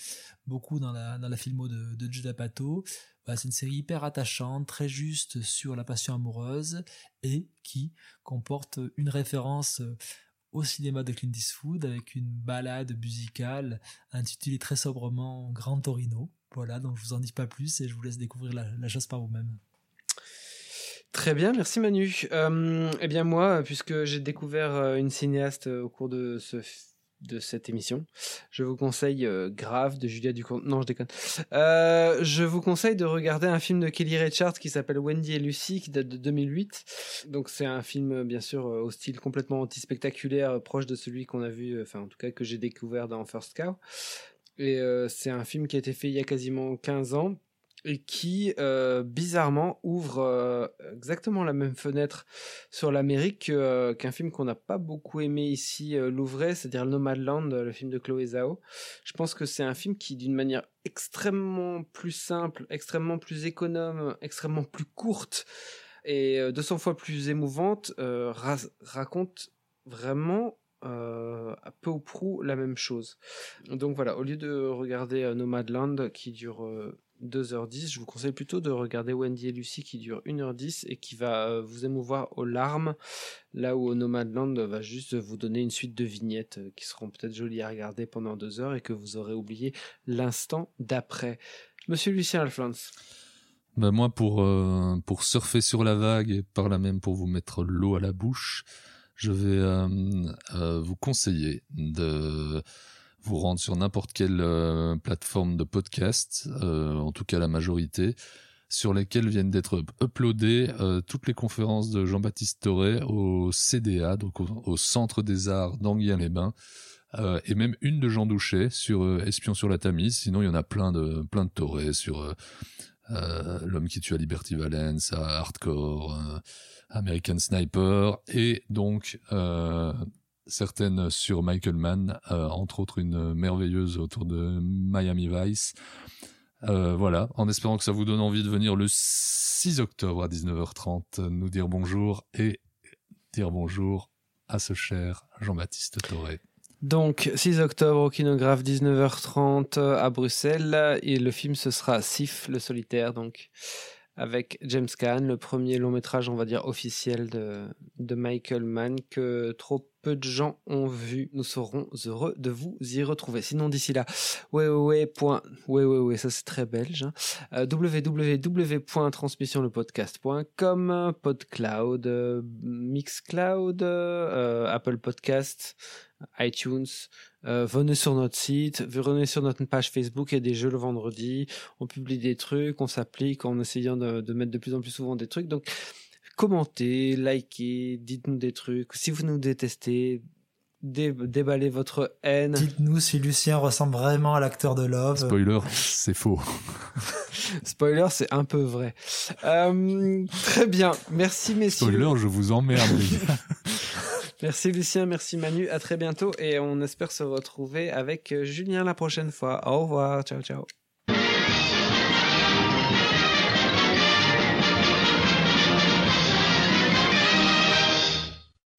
beaucoup dans la, dans la filmo de, de Apatow. Voilà, c'est une série hyper attachante, très juste sur la passion amoureuse et qui comporte une référence au cinéma de Clint Eastwood avec une balade musicale intitulée très sobrement Grand Torino. Voilà, donc je vous en dis pas plus et je vous laisse découvrir la, la chose par vous-même.
Très bien, merci Manu. Euh, eh bien moi, puisque j'ai découvert une cinéaste au cours de ce de cette émission, je vous conseille euh, Grave de Julia Ducournau. Non, je déconne. Euh, je vous conseille de regarder un film de Kelly Richards qui s'appelle Wendy et Lucy, qui date de 2008. Donc c'est un film bien sûr au style complètement anti-spectaculaire, proche de celui qu'on a vu, enfin en tout cas que j'ai découvert dans First Cow. Et euh, c'est un film qui a été fait il y a quasiment 15 ans qui euh, bizarrement ouvre euh, exactement la même fenêtre sur l'Amérique qu'un euh, film qu'on n'a pas beaucoup aimé ici l'ouvrait, c'est-à-dire Nomadland, le film de Chloé Zhao. Je pense que c'est un film qui, d'une manière extrêmement plus simple, extrêmement plus économe, extrêmement plus courte et 200 fois plus émouvante, ra raconte vraiment euh, peu ou prou la même chose. Donc voilà, au lieu de regarder euh, Nomadland qui dure 2h10. Je vous conseille plutôt de regarder Wendy et Lucie qui dure 1h10 et qui va euh, vous émouvoir aux larmes, là où Nomadland va juste vous donner une suite de vignettes euh, qui seront peut-être jolies à regarder pendant deux heures et que vous aurez oublié l'instant d'après. Monsieur Lucien Alphonse.
Ben moi, pour, euh, pour surfer sur la vague et par là même pour vous mettre l'eau à la bouche, je vais vous conseiller de vous rendre sur n'importe quelle euh, plateforme de podcast, euh, en tout cas la majorité, sur lesquelles viennent d'être uploadées euh, toutes les conférences de Jean-Baptiste Toré au CDA, donc au, Centre des Arts d'Anguien-les-Bains, euh, et même une de Jean Douchet sur euh, Espion sur la Tamise. Sinon, il y en a plein de plein de Toré sur L'homme qui tue à Liberty Valence, à Hardcore, American Sniper, et donc certaines sur Michael Mann, euh, entre autres une merveilleuse autour de Miami Vice. Euh, voilà, en espérant que ça vous donne envie de venir le 6 octobre à 19h30 nous dire bonjour et dire bonjour à ce cher Jean-Baptiste Toré.
Donc, 6 octobre au Kinographe, 19h30 à Bruxelles. Et le film, ce sera Sif, le solitaire, donc, avec James Caan, le premier long métrage, on va dire, officiel de, de Michael Mann, que trop peu de gens ont vu. Nous serons heureux de vous y retrouver. Sinon, d'ici là, ouais, ouais, point, ouais, ouais, ouais, ça c'est très belge, hein. Euh, www.transmissionlepodcast.com, PodCloud, euh, Mixcloud, euh, Apple Podcast, iTunes. Euh, venez sur notre site, venez sur notre page Facebook, il y a des jeux le vendredi, on publie des trucs, on s'applique en essayant de, de mettre de plus en plus souvent des trucs. Donc, commentez, likez, dites-nous des trucs. Si vous nous détestez, dé- déballez votre haine.
Dites-nous si Lucien ressemble vraiment à l'acteur de Love.
Spoiler, c'est faux. (laughs)
Spoiler, c'est un peu vrai. Euh, très bien, merci messieurs.
Spoiler, je vous emmerde. (laughs)
Merci Lucien, merci Manu, à très bientôt et on espère se retrouver avec euh, Julien la prochaine fois. Au revoir, ciao ciao.